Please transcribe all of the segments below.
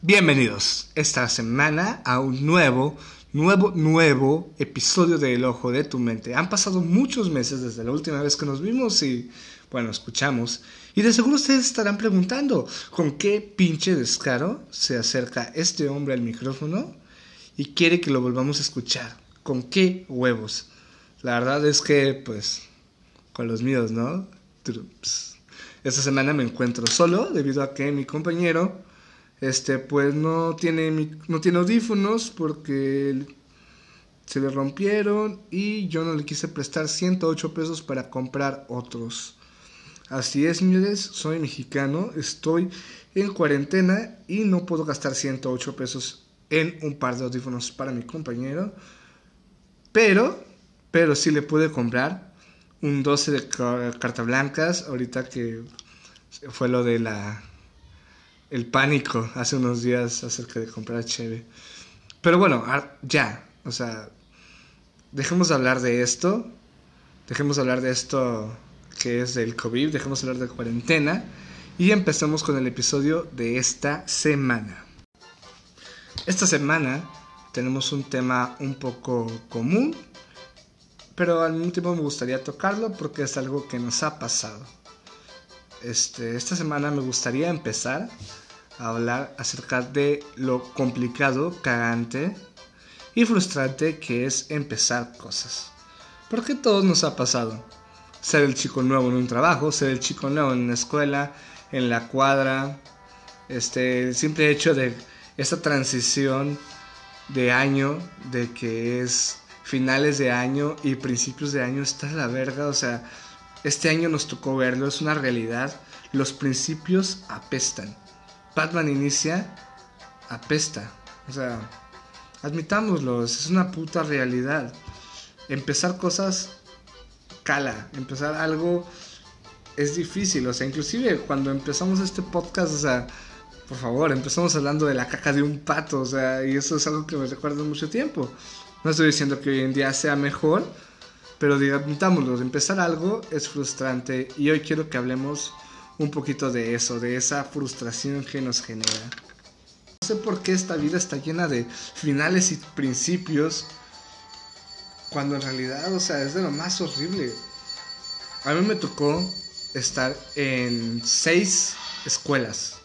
Bienvenidos esta semana a un nuevo, nuevo, nuevo episodio de El Ojo de tu Mente. Han pasado muchos meses desde la última vez que nos vimos y, bueno, escuchamos. Y de seguro ustedes estarán preguntando, ¿con qué pinche descaro se acerca este hombre al micrófono y quiere que lo volvamos a escuchar? ¿Con qué huevos? La verdad es que, pues, con los míos, ¿no? Esta semana me encuentro solo debido a que mi compañero este pues no tiene no tiene audífonos porque se le rompieron y yo no le quise prestar 108 pesos para comprar otros. Así es, señores, soy mexicano, estoy en cuarentena y no puedo gastar 108 pesos en un par de audífonos para mi compañero. Pero, pero sí le pude comprar un 12 de carta blancas, ahorita que fue lo de la el pánico hace unos días acerca de comprar cheve. Pero bueno, ya, o sea, dejemos de hablar de esto, dejemos de hablar de esto que es del COVID, dejemos de hablar de cuarentena y empezamos con el episodio de esta semana. Esta semana tenemos un tema un poco común, pero al mismo tiempo me gustaría tocarlo porque es algo que nos ha pasado. Este, esta semana me gustaría empezar a hablar acerca de lo complicado, cagante y frustrante que es empezar cosas. Porque todo nos ha pasado. Ser el chico nuevo en un trabajo, ser el chico nuevo en una escuela, en la cuadra. Este, el simple hecho de esta transición de año, de que es finales de año y principios de año, está la verga. O sea, este año nos tocó verlo, es una realidad. Los principios apestan. Batman inicia, apesta. O sea, admitámoslo, es una puta realidad. Empezar cosas cala, empezar algo es difícil. O sea, inclusive cuando empezamos este podcast, o sea, por favor, empezamos hablando de la caca de un pato, o sea, y eso es algo que me recuerda mucho tiempo. No estoy diciendo que hoy en día sea mejor, pero admitámoslo, empezar algo es frustrante y hoy quiero que hablemos un poquito de eso, de esa frustración que nos genera. No sé por qué esta vida está llena de finales y principios, cuando en realidad, o sea, es de lo más horrible. A mí me tocó estar en seis escuelas.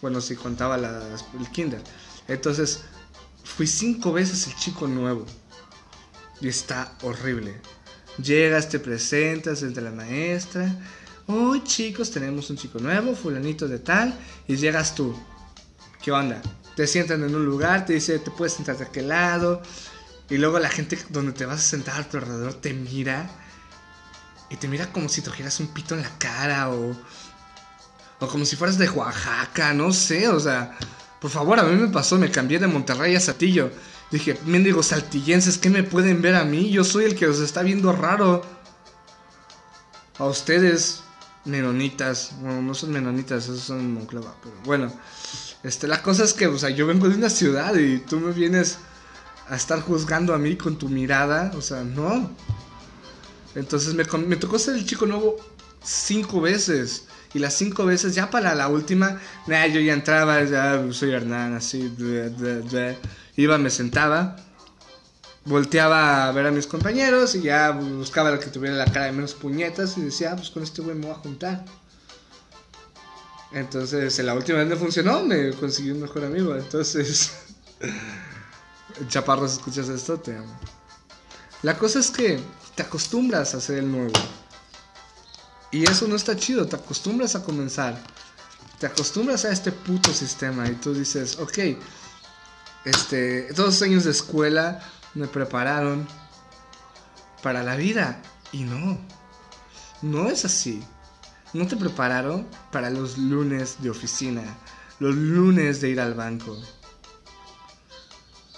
Bueno, si contaba el kinder. Entonces, fui cinco veces el chico nuevo. Y está horrible. Llegas, te presentas entre la maestra Hoy chicos, tenemos un chico nuevo, fulanito de tal, y llegas tú. ¿Qué onda? Te sientan en un lugar, te dice, te puedes sentar de aquel lado, y luego la gente donde te vas a sentar a tu alrededor te mira, y te mira como si trajeras un pito en la cara, o, o como si fueras de Oaxaca, no sé, o sea, por favor, a mí me pasó, me cambié de Monterrey a Satillo. Dije, mendigos saltillenses, ¿qué me pueden ver a mí? Yo soy el que los está viendo raro. A ustedes, menonitas. Bueno, no son menonitas, esos son Monclova. Pero bueno, este, la cosa es que, o sea, yo vengo de una ciudad y tú me vienes a estar juzgando a mí con tu mirada. O sea, no. Entonces me, tocó ser el chico nuevo cinco veces. Y las cinco veces, ya para la última, nah, yo ya entraba, ya soy Hernán, así, iba, me sentaba volteaba a ver a mis compañeros y ya buscaba el que tuviera la cara de menos puñetas y decía, ah, pues con este güey me voy a juntar. Entonces, la última vez me funcionó, me conseguí un mejor amigo. Entonces, Chaparros, escuchas esto, te amo. La cosa es que te acostumbras a ser el nuevo. Y eso no está chido, te acostumbras a comenzar. Te acostumbras a este puto sistema y tú dices, ok, este, todos años de escuela me prepararon para la vida. Y no, no es así. No te prepararon para los lunes de oficina, los lunes de ir al banco.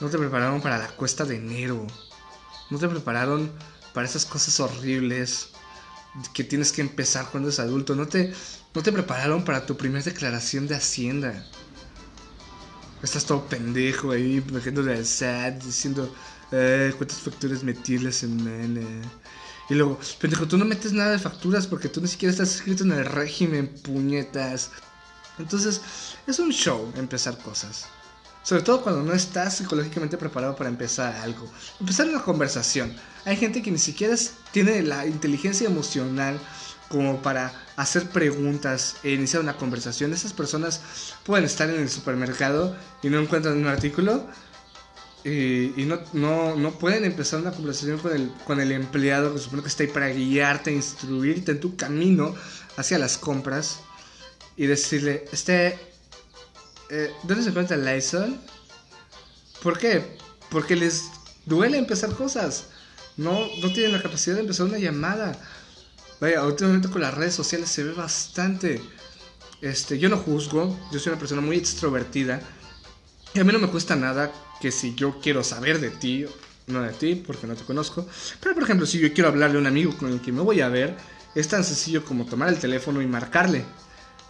No te prepararon para la cuesta de enero. No te prepararon para esas cosas horribles que tienes que empezar cuando eres adulto. No te, no te prepararon para tu primera declaración de Hacienda. Estás todo pendejo ahí, metiéndole al SAT, diciendo, eh, cuántas facturas metirles en N. Y luego, pendejo, tú no metes nada de facturas porque tú ni siquiera estás escrito en el régimen, puñetas. Entonces, es un show empezar cosas. Sobre todo cuando no estás psicológicamente preparado para empezar algo. Empezar una conversación. Hay gente que ni siquiera tiene la inteligencia emocional como para hacer preguntas e iniciar una conversación. Esas personas pueden estar en el supermercado y no encuentran un artículo y, no, no, no, pueden empezar una conversación con el, con el empleado que supone que está ahí para guiarte, instruirte en tu camino hacia las compras y decirle, este, eh, ¿dónde se encuentra el Lysol? ¿Por qué? Porque les duele empezar cosas. No, no tienen la capacidad de empezar una llamada. Vaya, últimamente con las redes sociales se ve bastante. Este, yo no juzgo, yo soy una persona muy extrovertida. Y a mí no me cuesta nada que si yo quiero saber de ti, no de ti, porque no te conozco. Pero por ejemplo, si yo quiero hablarle a un amigo con el que me voy a ver, es tan sencillo como tomar el teléfono y marcarle.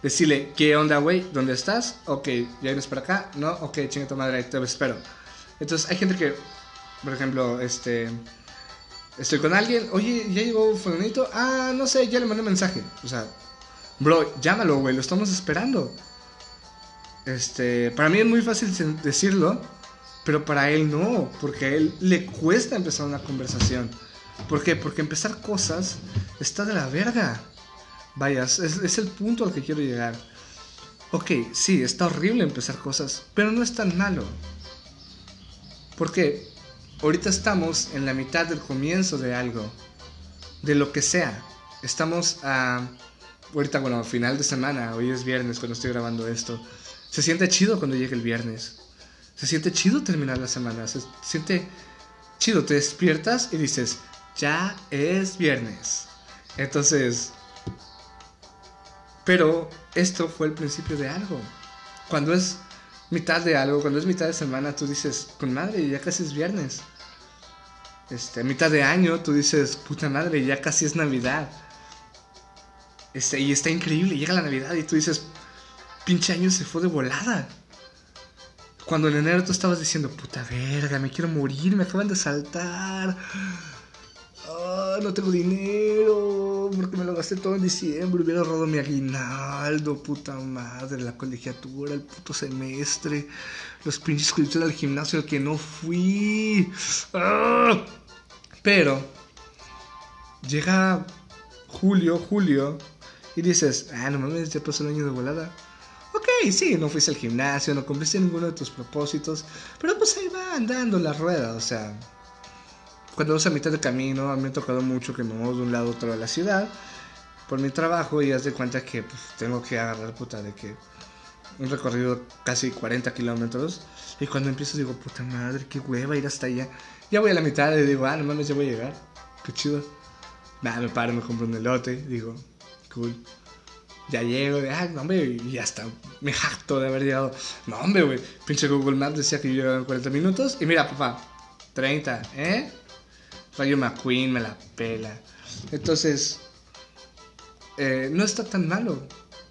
Decirle, ¿qué onda, güey? ¿Dónde estás? Ok, ¿ya vienes para acá? No, ok, chinga tu madre, te espero. Entonces, hay gente que, por ejemplo, este. Estoy con alguien, oye, ya llegó fulanito. Ah, no sé, ya le mandé un mensaje. O sea, bro, llámalo, güey, lo estamos esperando. Este, para mí es muy fácil decirlo, pero para él no, porque a él le cuesta empezar una conversación. ¿Por qué? Porque empezar cosas está de la verga. Vaya, es, el punto al que quiero llegar. Ok, sí, está horrible empezar cosas, pero no es tan malo. Porque ahorita estamos en la mitad del comienzo de algo, de lo que sea. Estamos a... Ahorita, bueno, final de semana, hoy es viernes cuando estoy grabando esto. Se siente chido cuando llega el viernes. Se siente chido terminar la semana. Se siente chido. Te despiertas y dices, ya es viernes. Entonces, pero esto fue el principio de algo. Cuando es mitad de algo, cuando es mitad de semana, tú dices, con madre, ya casi es viernes. Este, mitad de año, tú dices, puta madre, ya casi es Navidad. Este, y está increíble, llega la Navidad y tú dices, pinche año se fue de volada. Cuando en enero tú estabas diciendo, puta verga, me quiero morir, me acaban de saltar. Ah, no tengo dinero, porque me lo gasté todo en diciembre. Hubiera robado mi aguinaldo, puta madre, la colegiatura, el puto semestre, los pinches al gimnasio al que no fui. Ah. Pero llega julio, julio, y dices, ah, no mames, ya pasó el año de volada. Ok, sí, no fuiste al gimnasio, no cumpliste ninguno de tus propósitos, pero pues ahí va andando la rueda, o sea, cuando vas a mitad de camino, a mí me ha tocado mucho que me muevo de un lado a otro de la ciudad por mi trabajo y haz de cuenta que pues, tengo que agarrar puta de que un recorrido casi 40 kilómetros y cuando empiezo digo, puta madre, qué hueva ir hasta allá. Ya voy a la mitad y digo, ah, no mames, ya voy a llegar. Qué chido. Nada, me paro, me compro un elote, digo, cool. Ya llego, de, ah, no, hombre, y hasta me jacto de haber llegado. No, hombre, güey, pinche Google Maps decía que yo llegaba en 40 minutos. Y mira, papá, 30, ¿eh? Rayo McQueen me la pela. Entonces, eh, no está tan malo.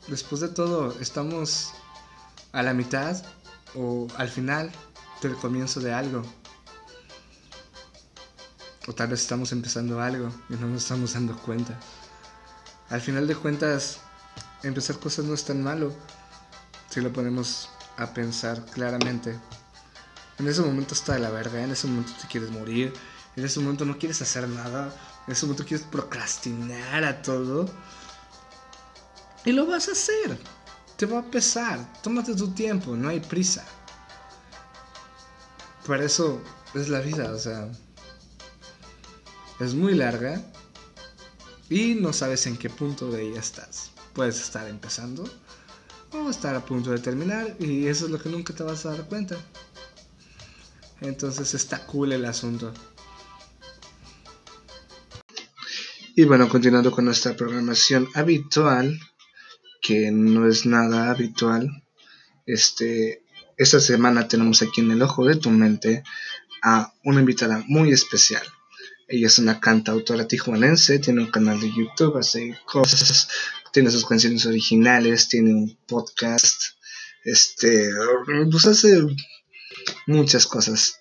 Después de todo, estamos a la mitad o al final del comienzo de algo. O tal vez estamos empezando algo y no nos estamos dando cuenta. Al final de cuentas, empezar cosas no es tan malo si lo ponemos a pensar claramente. En ese momento está de la verga, en ese momento te quieres morir, en ese momento no quieres hacer nada. En ese momento quieres procrastinar a todo. Y lo vas a hacer. Te va a pesar. Tómate tu tiempo, no hay prisa. Por eso es la vida, o sea. Es muy larga. Y no sabes en qué punto de ella estás. Puedes estar empezando o estar a punto de terminar. Y eso es lo que nunca te vas a dar cuenta. Entonces está cool el asunto. Y bueno, continuando con nuestra programación habitual, que no es nada habitual, este, esta semana tenemos aquí en el ojo de tu mente a una invitada muy especial. Ella es una cantautora tijuanense, tiene un canal de YouTube, hace cosas, tiene sus canciones originales, tiene un podcast, este, pues hace muchas cosas.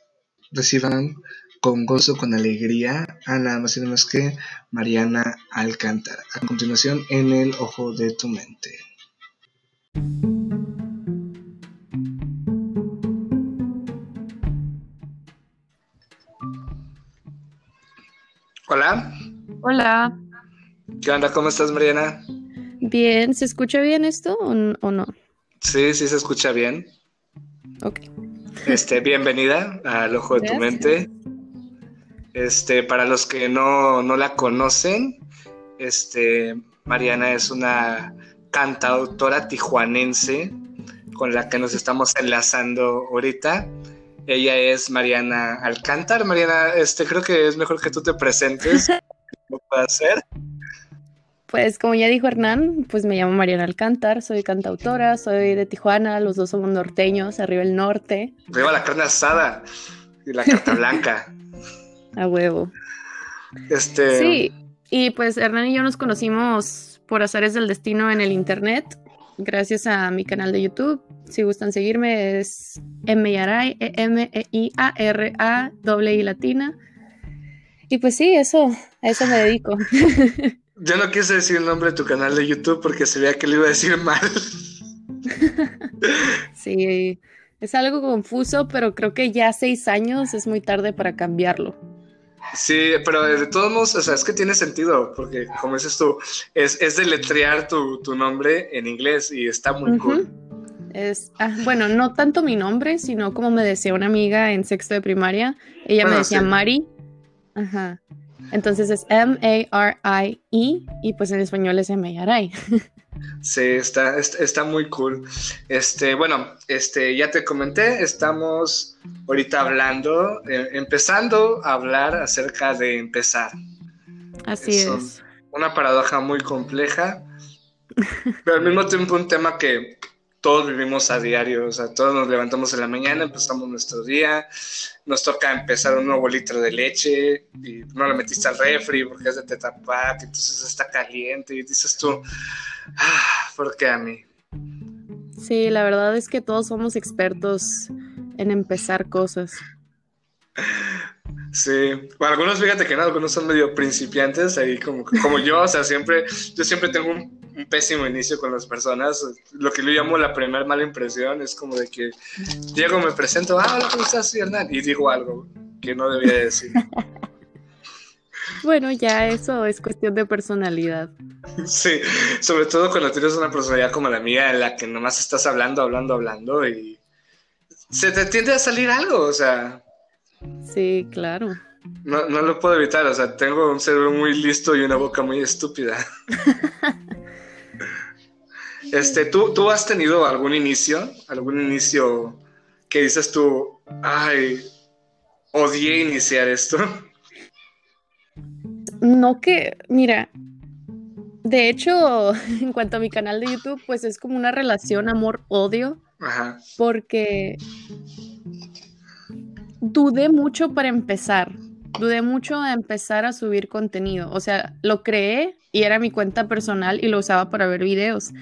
Reciban con gozo, con alegría a nada más y nada más que Mariana Alcántara. A continuación, en el ojo de tu mente. Hola. Hola. ¿Qué onda? ¿Cómo estás, Mariana? Bien, ¿se escucha bien esto o, no? Sí, sí se escucha bien. Ok. Este, bienvenida al Ojo de tu Mente. Este, para los que no, no la conocen, este, Mariana es una cantautora tijuanense con la que nos estamos enlazando ahorita. Ella es Mariana Alcántar. Mariana, este, creo que es mejor que tú te presentes. ¿Cómo puede hacer? Pues como ya dijo Hernán, pues me llamo Mariana Alcántar, soy cantautora, soy de Tijuana, los dos somos norteños, arriba el norte. Arriba la carne asada y la carta blanca. A huevo. Este... Sí, y pues Hernán y yo nos conocimos por azares del destino en el internet, gracias a mi canal de YouTube. Si gustan seguirme es M-I-A-R-A, doble I latina. Y pues sí, eso, a eso me dedico. Yo no quise decir el nombre de tu canal de YouTube porque se veía que le iba a decir mal. sí, es algo confuso, pero creo que ya seis años es muy tarde para cambiarlo. Sí, pero de todos modos, o sea, es que tiene sentido, porque como dices tú, es, es deletrear tu, tu nombre en inglés y está muy cool. Es, ah, bueno, no tanto mi nombre, sino como me decía una amiga en sexto de primaria. Ella me decía Mari. Ajá. Entonces es M-A-R-I-E y pues en español es M-A-R-I. Sí, está, está, muy cool. Este, bueno, este, ya te comenté, estamos ahorita hablando, eh, empezando a hablar acerca de empezar. Así es. Una paradoja muy compleja, pero al mismo tiempo un tema que todos vivimos a diario, o sea, todos nos levantamos en la mañana, empezamos nuestro día, nos toca empezar un nuevo litro de leche y no lo metiste al refri porque es de Tetra entonces está caliente y dices tú, ah, ¿por qué a mí? Sí, la verdad es que todos somos expertos en empezar cosas. Sí, bueno, algunos fíjate que no, algunos son medio principiantes ahí como, como yo, o sea, siempre, yo siempre tengo un un pésimo inicio con las personas. Lo que yo llamo la primera mala impresión es como de que llego, me presento, ah, hola, ¿cómo estás, Hernán? Y digo algo que no debía decir. bueno, ya eso es cuestión de personalidad. Sí, sobre todo cuando tienes una personalidad como la mía en la que nomás estás hablando, hablando, hablando y se te tiende a salir algo, o sea. Sí, claro. No, no lo puedo evitar, o sea, tengo un cerebro muy listo y una boca muy estúpida. Este, ¿tú, ¿Tú has tenido algún inicio? ¿Algún inicio que dices tú, ay, odié iniciar esto? No que, mira, de hecho, en cuanto a mi canal de YouTube, pues es como una relación amor-odio. Ajá. Porque dudé mucho para empezar. Dudé mucho a empezar a subir contenido. O sea, lo creé y era mi cuenta personal y lo usaba para ver videos.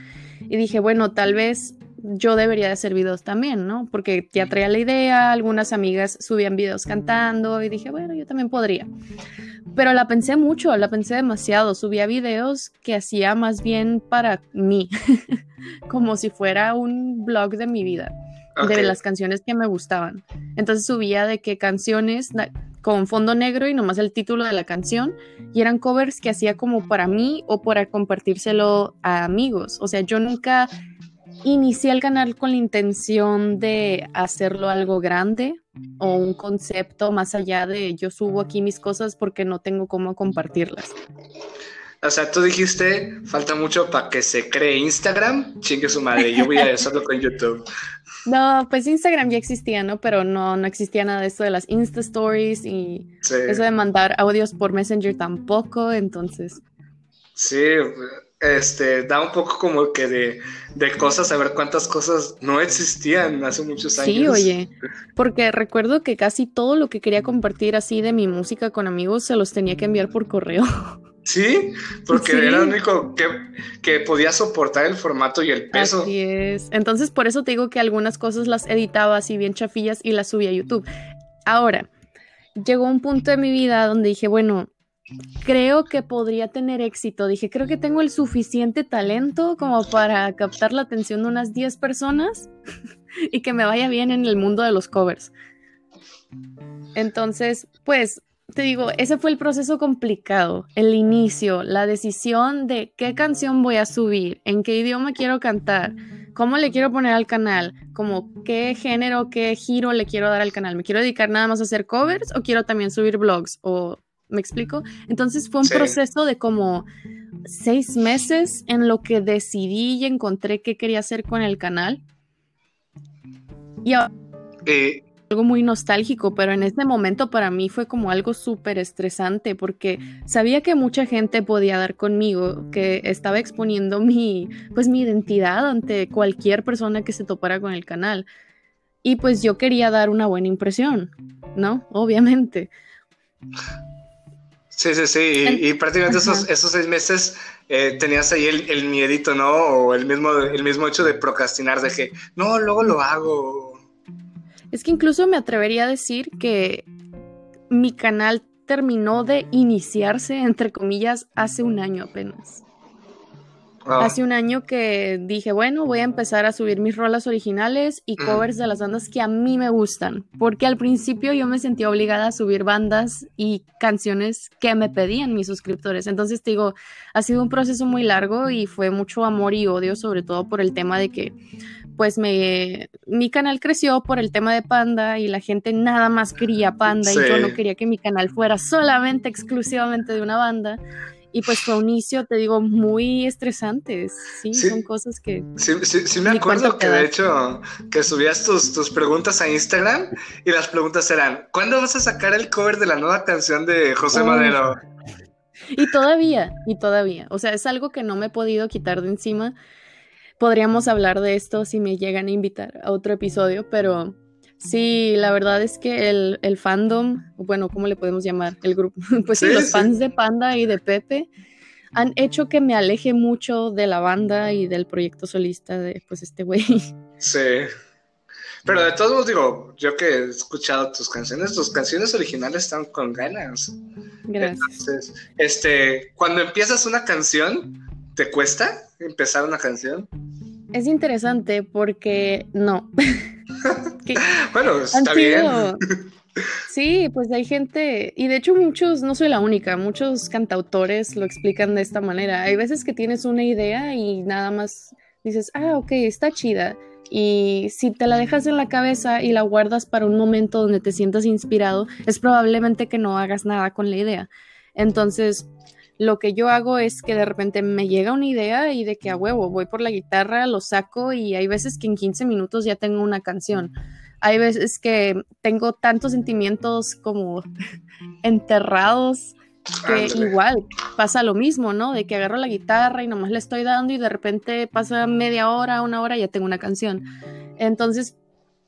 Y dije, bueno, tal vez yo debería de hacer videos también, ¿no? Porque ya traía la idea, algunas amigas subían videos cantando y dije, bueno, yo también podría. Pero la pensé mucho, la pensé demasiado. Subía videos que hacía más bien para mí, como si fuera un blog de mi vida, de las canciones que me gustaban. Entonces subía de qué canciones con fondo negro y nomás el título de la canción y eran covers que hacía como para mí o para compartírselo a amigos. O sea, yo nunca inicié el canal con la intención de hacerlo algo grande o un concepto más allá de yo subo aquí mis cosas porque no tengo cómo compartirlas. O sea, tú dijiste, falta mucho para que se cree Instagram, chingue su madre, yo voy a hacerlo con YouTube. No, pues Instagram ya existía, ¿no? Pero no, no existía nada de esto de las Insta Stories y eso de mandar audios por Messenger tampoco, entonces. Sí, este, da un poco como que de, de cosas, saber cuántas cosas no existían hace muchos años. Sí, oye, porque recuerdo que casi todo lo que quería compartir así de mi música con amigos se los tenía que enviar por correo. Sí, porque era el único que, que, podía soportar el formato y el peso. Así es. Entonces, por eso te digo que algunas cosas las editaba así bien chafillas y las subía a YouTube. Ahora, llegó un punto de mi vida donde dije, bueno, creo que podría tener éxito. Dije, creo que tengo el suficiente talento como para captar la atención de unas 10 personas y que me vaya bien en el mundo de los covers. Entonces, pues te digo, ese fue el proceso complicado, el inicio, la decisión de qué canción voy a subir, en qué idioma quiero cantar, cómo le quiero poner al canal, como qué género, qué giro le quiero dar al canal. ¿Me quiero dedicar nada más a hacer covers o quiero también subir blogs? ¿O me explico? Entonces fue un proceso de como seis meses en lo que decidí y encontré qué quería hacer con el canal. Y ahora... Eh, algo muy nostálgico, pero en ese momento para mí fue como algo súper estresante porque sabía que mucha gente podía dar conmigo, que estaba exponiendo mi, pues mi identidad ante cualquier persona que se topara con el canal. Y pues yo quería dar una buena impresión, ¿no? Obviamente. Sí, sí, sí. Y, prácticamente esos, esos, seis meses eh, tenías ahí el, el, miedito, ¿no? O el mismo, el mismo hecho de procrastinar, de que, no, luego lo hago es que incluso me atrevería a decir que mi canal terminó de iniciarse, entre comillas, hace un año apenas. Ah. Hace un año que dije, bueno, voy a empezar a subir mis rolas originales y covers de las bandas que a mí me gustan, porque al principio yo me sentía obligada a subir bandas y canciones que me pedían mis suscriptores. Entonces te digo, ha sido un proceso muy largo y fue mucho amor y odio, sobre todo por el tema de que pues me, mi canal creció por el tema de Panda y la gente nada más quería Panda y yo no quería que mi canal fuera solamente, exclusivamente de una banda. Y pues fue un inicio, te digo, muy estresante. Sí, son cosas que... Sí, sí, me acuerdo que de hecho que subías tus, tus preguntas a Instagram y las preguntas eran, ¿cuándo vas a sacar el cover de la nueva canción de José Madero? Y todavía, y todavía. O sea, es algo que no me he podido quitar de encima podríamos hablar de esto si me llegan a invitar a otro episodio, pero sí, la verdad es que el, fandom, bueno, ¿cómo le podemos llamar? El grupo, pues sí, los fans de Panda y de Pepe han hecho que me aleje mucho de la banda y del proyecto solista de pues este güey. Sí. Pero de todos modos digo, yo que he escuchado tus canciones, tus canciones originales están con ganas. Gracias. Entonces, este, cuando empiezas una canción, ¿te cuesta empezar una canción? Es interesante porque no. bueno, está bien. Sí, pues hay gente, y de hecho muchos, no soy la única, muchos cantautores lo explican de esta manera. Hay veces que tienes una idea y nada más dices, ah, ok, está chida. Y si te la dejas en la cabeza y la guardas para un momento donde te sientas inspirado, es probablemente que no hagas nada con la idea. Entonces, lo que yo hago es que de repente me llega una idea y de que a huevo voy por la guitarra, lo saco y hay veces que en 15 minutos ya tengo una canción. Hay veces que tengo tantos sentimientos como enterrados que igual pasa lo mismo, ¿no? De que agarro la guitarra y nomás le estoy dando y de repente pasa media hora, una hora y ya tengo una canción. Entonces,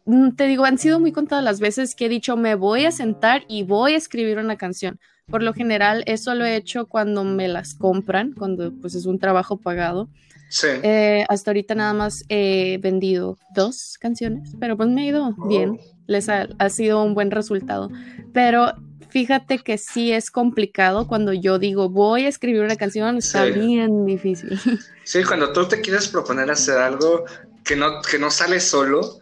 mm, te digo, han sido muy contadas las veces que he dicho, me voy a sentar y voy a escribir una canción. Por lo general, eso lo he hecho cuando me las compran, cuando pues es un trabajo pagado. Sí. Eh, hasta ahorita nada más he vendido dos canciones, pero pues me ha ido oh. bien. Les ha, sido un buen resultado. Pero fíjate que sí es complicado cuando yo digo voy a escribir una canción, está bien difícil. Sí, cuando tú te quieres proponer hacer algo que no, que no sale solo,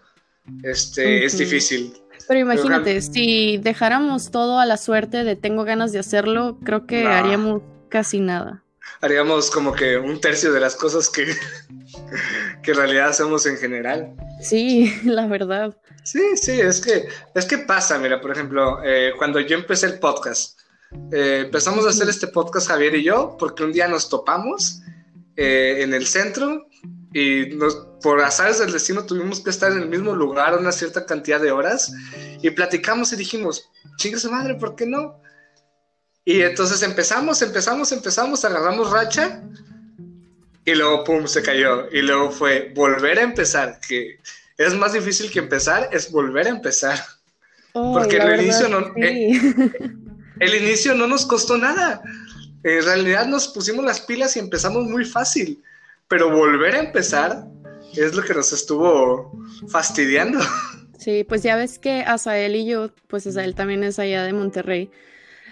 este, es difícil. Pero imagínate, si dejáramos todo a la suerte de tengo ganas de hacerlo, creo que haríamos casi nada. Haríamos como que un tercio de las cosas que, que en realidad hacemos en general. Sí, la verdad. Sí, sí, es que, es que pasa, mira, por ejemplo, eh, cuando yo empecé el podcast, eh, empezamos a hacer este podcast Javier y yo, porque un día nos topamos eh, en el centro y nos, por azares del destino tuvimos que estar en el mismo lugar una cierta cantidad de horas y platicamos y dijimos, chingue su madre, ¿por qué no? Y entonces empezamos, empezamos, empezamos, agarramos racha y luego, pum, se cayó. Y luego fue volver a empezar, que es más difícil que empezar, es volver a empezar. Porque el inicio, no, eh, el inicio no nos costó nada. En realidad nos pusimos las pilas y empezamos muy fácil pero volver a empezar es lo que nos estuvo fastidiando. Sí, pues ya ves que Asael y yo, pues Asael también es allá de Monterrey.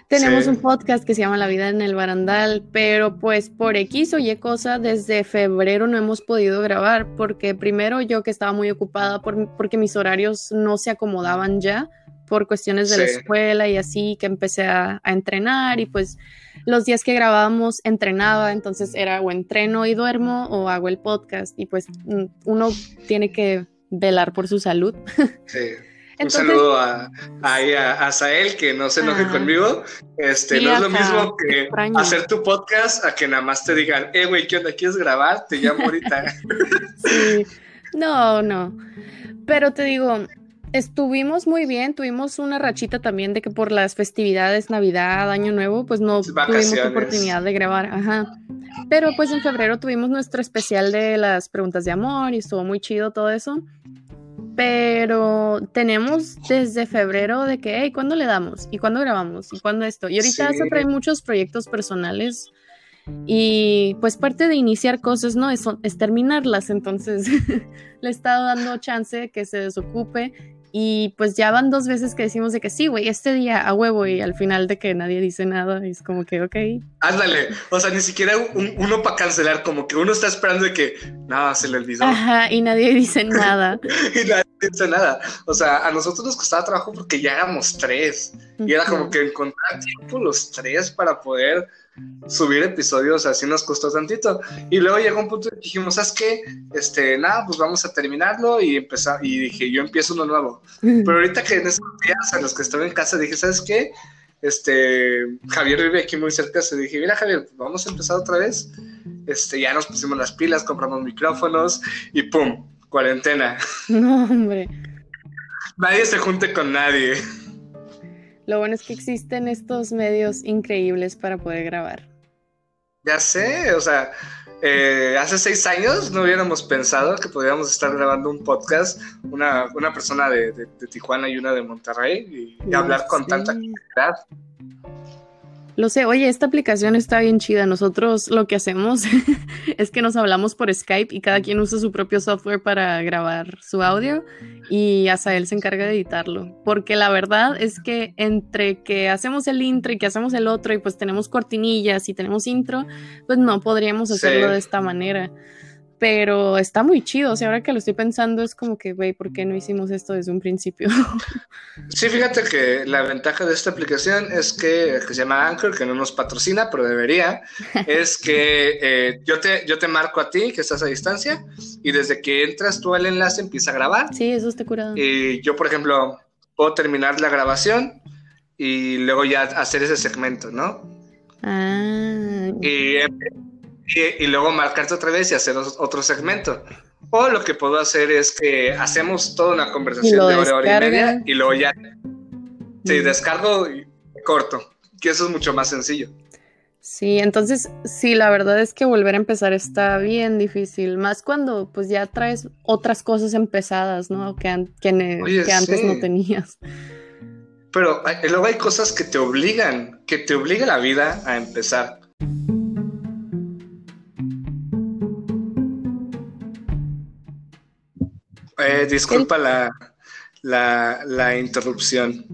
Tenemos un podcast que se llama La vida en el barandal, pero pues por X o Y cosa, desde febrero no hemos podido grabar, porque primero yo que estaba muy ocupada por, porque mis horarios no se acomodaban ya, por cuestiones de la escuela y así, que empecé a, entrenar y pues los días que grabábamos entrenaba, entonces era o entreno y duermo o hago el podcast y pues mm, uno tiene que velar por su salud. Sí. un saludo a, a, a, Sael, que no se enoje conmigo. Este, no es lo mismo que hacer tu podcast a que nada más te digan, eh, güey, ¿qué onda? ¿Quieres grabar? Te llamo ahorita. sí. No, no. Pero te digo, estuvimos muy bien, tuvimos una rachita también de que por las festividades, Navidad, Año Nuevo, pues no tuvimos oportunidad de grabar, ajá. Pero pues en febrero tuvimos nuestro especial de las preguntas de amor y estuvo muy chido todo eso. Pero tenemos desde febrero de que, hey, ¿cuándo le damos? ¿Y cuándo grabamos? ¿Y cuándo esto? Y ahorita se traen muchos proyectos personales y pues parte de iniciar cosas, ¿no? Es, es terminarlas. Entonces le he estado dando chance que se desocupe. Y pues ya van dos veces que decimos de que sí, güey, este día a huevo y al final de que nadie dice nada, es como que, ok. Ándale, o sea, ni siquiera uno para cancelar, como que uno está esperando de que nada, se le olvidó. Ajá, y nadie dice nada. y nadie dice nada. O sea, a nosotros nos costaba trabajo porque ya éramos tres. Y era como que encontrar tiempo los tres para poder subir episodios así nos costó tantito. Y luego llegó un punto y dijimos, ¿sabes qué? Este, nada, pues vamos a terminarlo y empezar. Y dije, yo empiezo uno nuevo. Pero ahorita que en esos días a los que estaba en casa dije, ¿sabes qué? Este, Javier vive aquí muy cerca, se dije, mira Javier, vamos a empezar otra vez. Este, ya nos pusimos las pilas, compramos micrófonos y ¡pum! Cuarentena. No, hombre. Nadie se junte con nadie. Lo bueno es que existen estos medios increíbles para poder grabar. Ya sé, o sea, eh, hace seis años no hubiéramos pensado que podríamos estar grabando un podcast, una, persona de, Tijuana y una de Monterrey, y, hablar con tanta claridad. Lo sé, oye, esta aplicación está bien chida. Nosotros lo que hacemos es que nos hablamos por Skype y cada quien usa su propio software para grabar su audio y hasta él se encarga de editarlo. Porque la verdad es que entre que hacemos el intro y que hacemos el otro y pues tenemos cortinillas y tenemos intro, pues no podríamos hacerlo de esta manera pero está muy chido. O sea, ahora que lo estoy pensando, es como que, güey, ¿por qué no hicimos esto desde un principio? sí, fíjate que la ventaja de esta aplicación es que, que se llama Anchor, que no nos patrocina, pero debería, es que eh, yo, te, yo te marco a ti, que estás a distancia, y desde que entras tú al enlace empieza a grabar. Sí, eso está curado. Y yo, por ejemplo, puedo terminar la grabación y luego ya hacer ese segmento, ¿no? Ah. Y y, luego marcarte otra vez y hacer otro segmento. O lo que puedo hacer es que hacemos toda una conversación de hora, hora y media y luego ya sí, mm. descargo y corto, que eso es mucho más sencillo. Sí, entonces sí, la verdad es que volver a empezar está bien difícil, más cuando pues ya traes otras cosas empezadas, ¿no? Que, que, antes no tenías. Pero luego hay cosas que te obligan, que te obliga la vida a empezar. Eh, disculpa la, la, interrupción.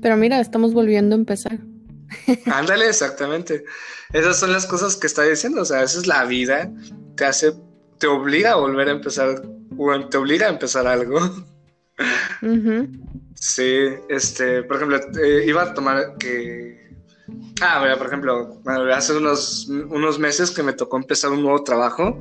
Pero mira, estamos volviendo a empezar. Ándale, exactamente. Esas son las cosas que está diciendo. O sea, esa es la vida. Te hace, te obliga a volver a empezar, o te obliga a empezar algo. Sí, este, por ejemplo, eh, iba a tomar que. Ah, mira, por ejemplo, hace unos, unos meses que me tocó empezar un nuevo trabajo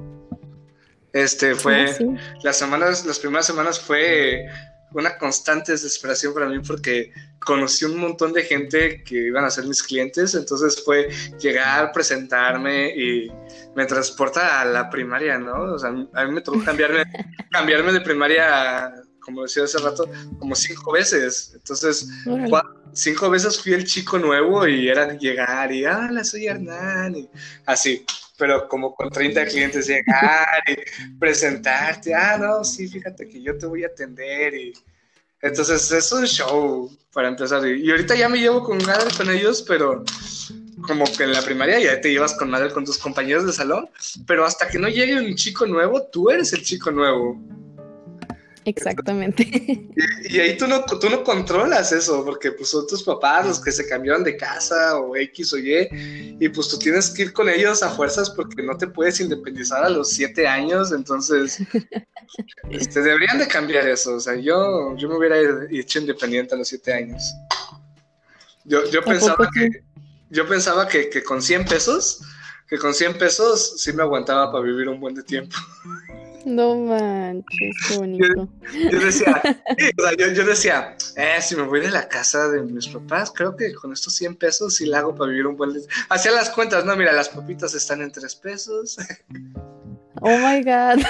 este fue, ah, las semanas, las primeras semanas fue una constante desesperación para mí porque conocí un montón de gente que iban a ser mis clientes, entonces fue llegar, presentarme y me transporta a la primaria, ¿no? O sea, a mí me tocó cambiarme, cambiarme de primaria, como decía hace rato, como cinco veces. Entonces, cinco veces fui el chico nuevo y era llegar y, hola, soy Hernán, y así pero como con 30 clientes llegar y presentarte, ah, no, sí, fíjate que yo te voy a atender y entonces es un show para empezar. Y, ahorita ya me llevo con madre con ellos, pero como que en la primaria ya te llevas con madre con tus compañeros de salón, pero hasta que no llegue un chico nuevo, tú eres el chico nuevo. Exactamente. Y, ahí tú no, tú no controlas eso, porque pues son tus papás los que se cambiaron de casa o X o Y, y pues tú tienes que ir con ellos a fuerzas porque no te puedes independizar a los siete años, entonces este, deberían de cambiar eso. O sea, yo, yo me hubiera hecho independiente a los siete años. Yo, yo pensaba que, yo pensaba que, que con 100 pesos, que con 100 pesos sí me aguantaba para vivir un buen de tiempo. No manches, qué bonito. Yo, decía, yo, decía, eh, si me voy de la casa de mis papás, creo que con estos 100 pesos sí la hago para vivir un buen... Hacía las cuentas, no, mira, las papitas están en 3 pesos. Oh my God.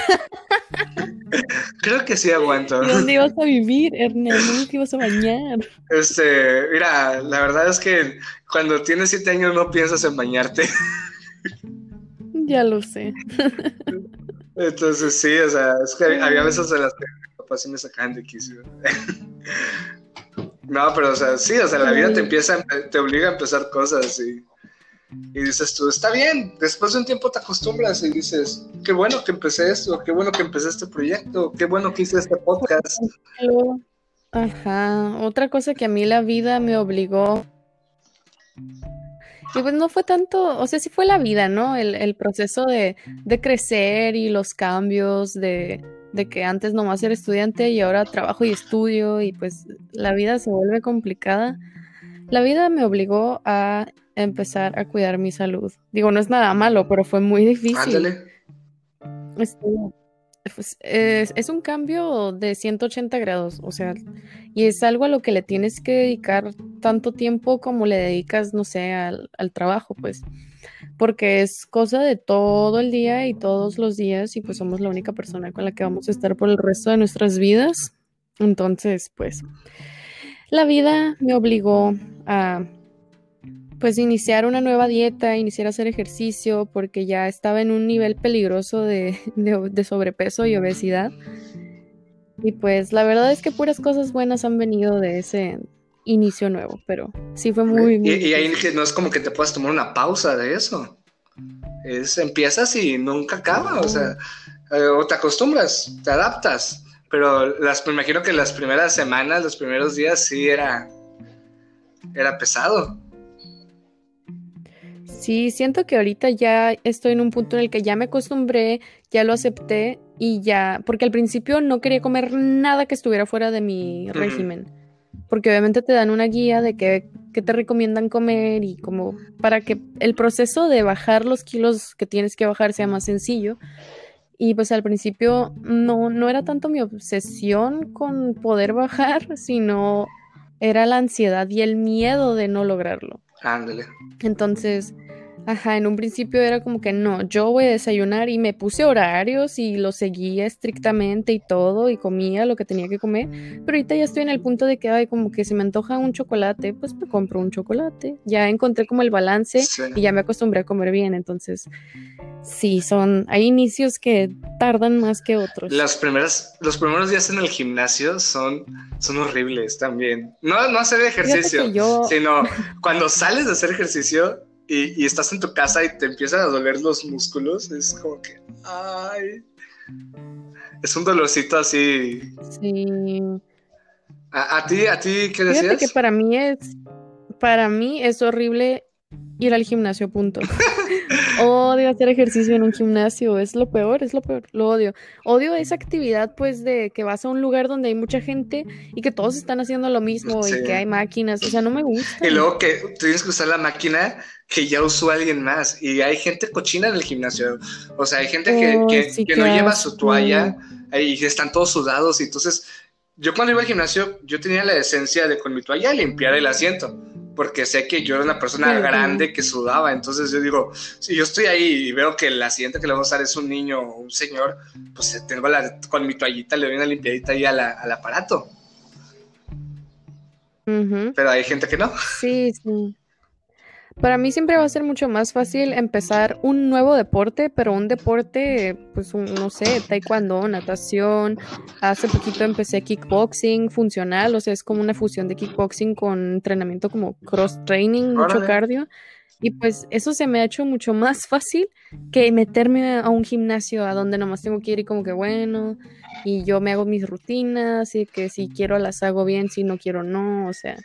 Creo que sí aguanto. ¿Y dónde ibas a vivir, Ernest? ¿Dónde te ibas a bañar? Este, mira, la verdad es que cuando tienes 7 años no piensas en bañarte. Ya lo sé. Entonces sí, o sea, es que había veces en las que mis papás sí me sacaban de quicio. no, pero o sea, sí, o sea, la vida te empieza, te obliga a empezar cosas y, y dices tú, está bien, después de un tiempo te acostumbras y dices, qué bueno que empecé esto, qué bueno que empecé este proyecto, qué bueno que hice este podcast. Ajá, otra cosa que a mí la vida me obligó y pues no fue tanto, o sea, sí fue la vida, ¿no? El, proceso de, crecer y los cambios de, que antes nomás era estudiante y ahora trabajo y estudio y pues la vida se vuelve complicada. La vida me obligó a empezar a cuidar mi salud. Digo, no es nada malo, pero fue muy difícil. Ándale. Este, pues, es, un cambio de 180 grados, o sea, y es algo a lo que le tienes que dedicar tanto tiempo como le dedicas, no sé, al, trabajo, pues, porque es cosa de todo el día y todos los días y pues somos la única persona con la que vamos a estar por el resto de nuestras vidas. Entonces, pues, la vida me obligó a pues iniciar una nueva dieta, iniciar a hacer ejercicio, porque ya estaba en un nivel peligroso de, sobrepeso y obesidad. Y pues la verdad es que puras cosas buenas han venido de ese inicio nuevo, pero sí fue muy... muy y, ahí no es como que te puedas tomar una pausa de eso. Es, empiezas y nunca acaba, o sea, eh, o te acostumbras, te adaptas. Pero las, me imagino que las primeras semanas, los primeros días sí era, era pesado. Sí, siento que ahorita ya estoy en un punto en el que ya me acostumbré, ya lo acepté y ya, porque al principio no quería comer nada que estuviera fuera de mi régimen, porque obviamente te dan una guía de qué, te recomiendan comer y como para que el proceso de bajar los kilos que tienes que bajar sea más sencillo. Y pues al principio no, no era tanto mi obsesión con poder bajar, sino era la ansiedad y el miedo de no lograrlo. Ándale. Entonces, Ajá, en un principio era como que no, yo voy a desayunar y me puse horarios y lo seguía estrictamente y todo y comía lo que tenía que comer, pero ahorita ya estoy en el punto de que, ay, como que se me antoja un chocolate, pues me compro un chocolate. Ya encontré como el balance y ya me acostumbré a comer bien, entonces sí, son, hay inicios que tardan más que otros. Las primeras, los primeros días en el gimnasio son, son horribles también. No, no hacer ejercicio, sino cuando sales de hacer ejercicio y, estás en tu casa y te empiezan a doler los músculos, es como que, ay, es un dolorcito así. Sí. ¿A, ti, a ti qué decías? Fíjate que para mí es, para mí es horrible ir al gimnasio, punto. odio hacer ejercicio en un gimnasio, es lo peor, es lo peor, lo odio. Odio esa actividad, pues, de que vas a un lugar donde hay mucha gente y que todos están haciendo lo mismo y que hay máquinas, o sea, no me gusta. Y luego que tienes que usar la máquina que ya usó alguien más y hay gente cochina en el gimnasio, o sea, hay gente que, oh, que, no lleva su toalla y están todos sudados y entonces yo cuando iba al gimnasio yo tenía la esencia de con mi toalla limpiar el asiento porque sé que yo era una persona grande que sudaba, entonces yo digo, si yo estoy ahí y veo que el asiento que le vamos a dar es un niño o un señor, pues tengo la, con mi toallita le doy una limpiadita ahí al aparato. Pero hay gente que no. Sí, sí. Para mí siempre va a ser mucho más fácil empezar un nuevo deporte, pero un deporte, pues no sé, taekwondo, natación. Hace poquito empecé kickboxing funcional, o sea, es como una fusión de kickboxing con entrenamiento como cross training, mucho cardio. Y pues eso se me ha hecho mucho más fácil que meterme a un gimnasio a donde nomás tengo que ir y como que bueno, y yo me hago mis rutinas y que si quiero las hago bien, si no quiero no, o sea.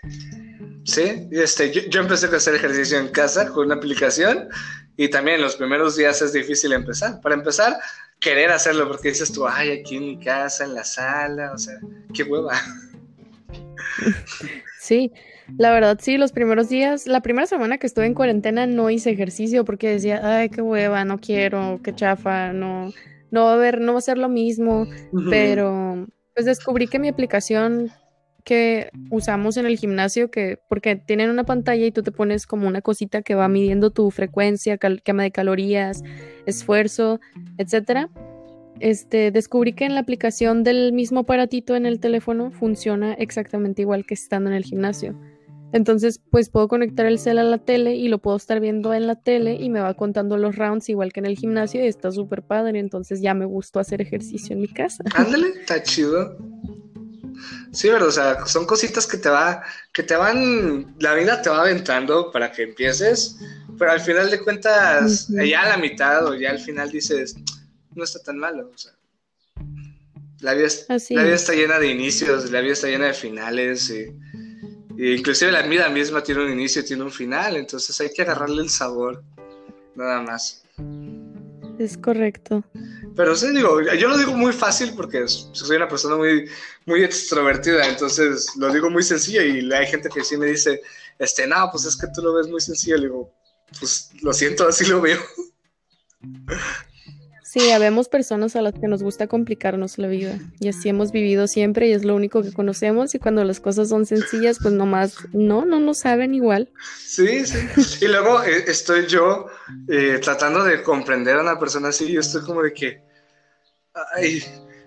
Sí, este, yo, yo empecé a hacer ejercicio en casa con una aplicación y también los primeros días es difícil empezar. Para empezar, querer hacerlo porque dices tú, ay, aquí en mi casa, en la sala, o sea, qué hueva. Sí, la verdad sí, los primeros días, la primera semana que estuve en cuarentena no hice ejercicio porque decía, ay, qué hueva, no quiero, qué chafa, no, no va a ver, no va a ser lo mismo, pero pues descubrí que mi aplicación que usamos en el gimnasio, que porque tienen una pantalla y tú te pones como una cosita que va midiendo tu frecuencia, quema de calorías, esfuerzo, etcétera. Este, descubrí que en la aplicación del mismo aparatito en el teléfono funciona exactamente igual que estando en el gimnasio. Entonces, pues puedo conectar el cel a la tele y lo puedo estar viendo en la tele y me va contando los rounds igual que en el gimnasio y está súper padre. Entonces ya me gustó hacer ejercicio en mi casa. Ándale, está chido. Sí, verdad, o sea, son cositas que te va, que te van, la vida te va aventando para que empieces, pero al final de cuentas, ya a la mitad o ya al final dices, no está tan malo, o sea, la vida, la vida está llena de inicios, la vida está llena de finales, y, inclusive la vida misma tiene un inicio y tiene un final, entonces hay que agarrarle el sabor, nada más. Es correcto. Pero sí, digo, yo lo digo muy fácil porque soy una persona muy, muy extrovertida, entonces lo digo muy sencillo y hay gente que sí me dice, este, no, pues es que tú lo ves muy sencillo. Le digo, pues lo siento, así lo veo. Sí, habemos personas a las que nos gusta complicarnos la vida y así hemos vivido siempre y es lo único que conocemos y cuando las cosas son sencillas, pues nomás no, no nos saben igual. Sí, sí. Y luego eh, estoy yo eh, tratando de comprender a una persona así y estoy como de que, ay,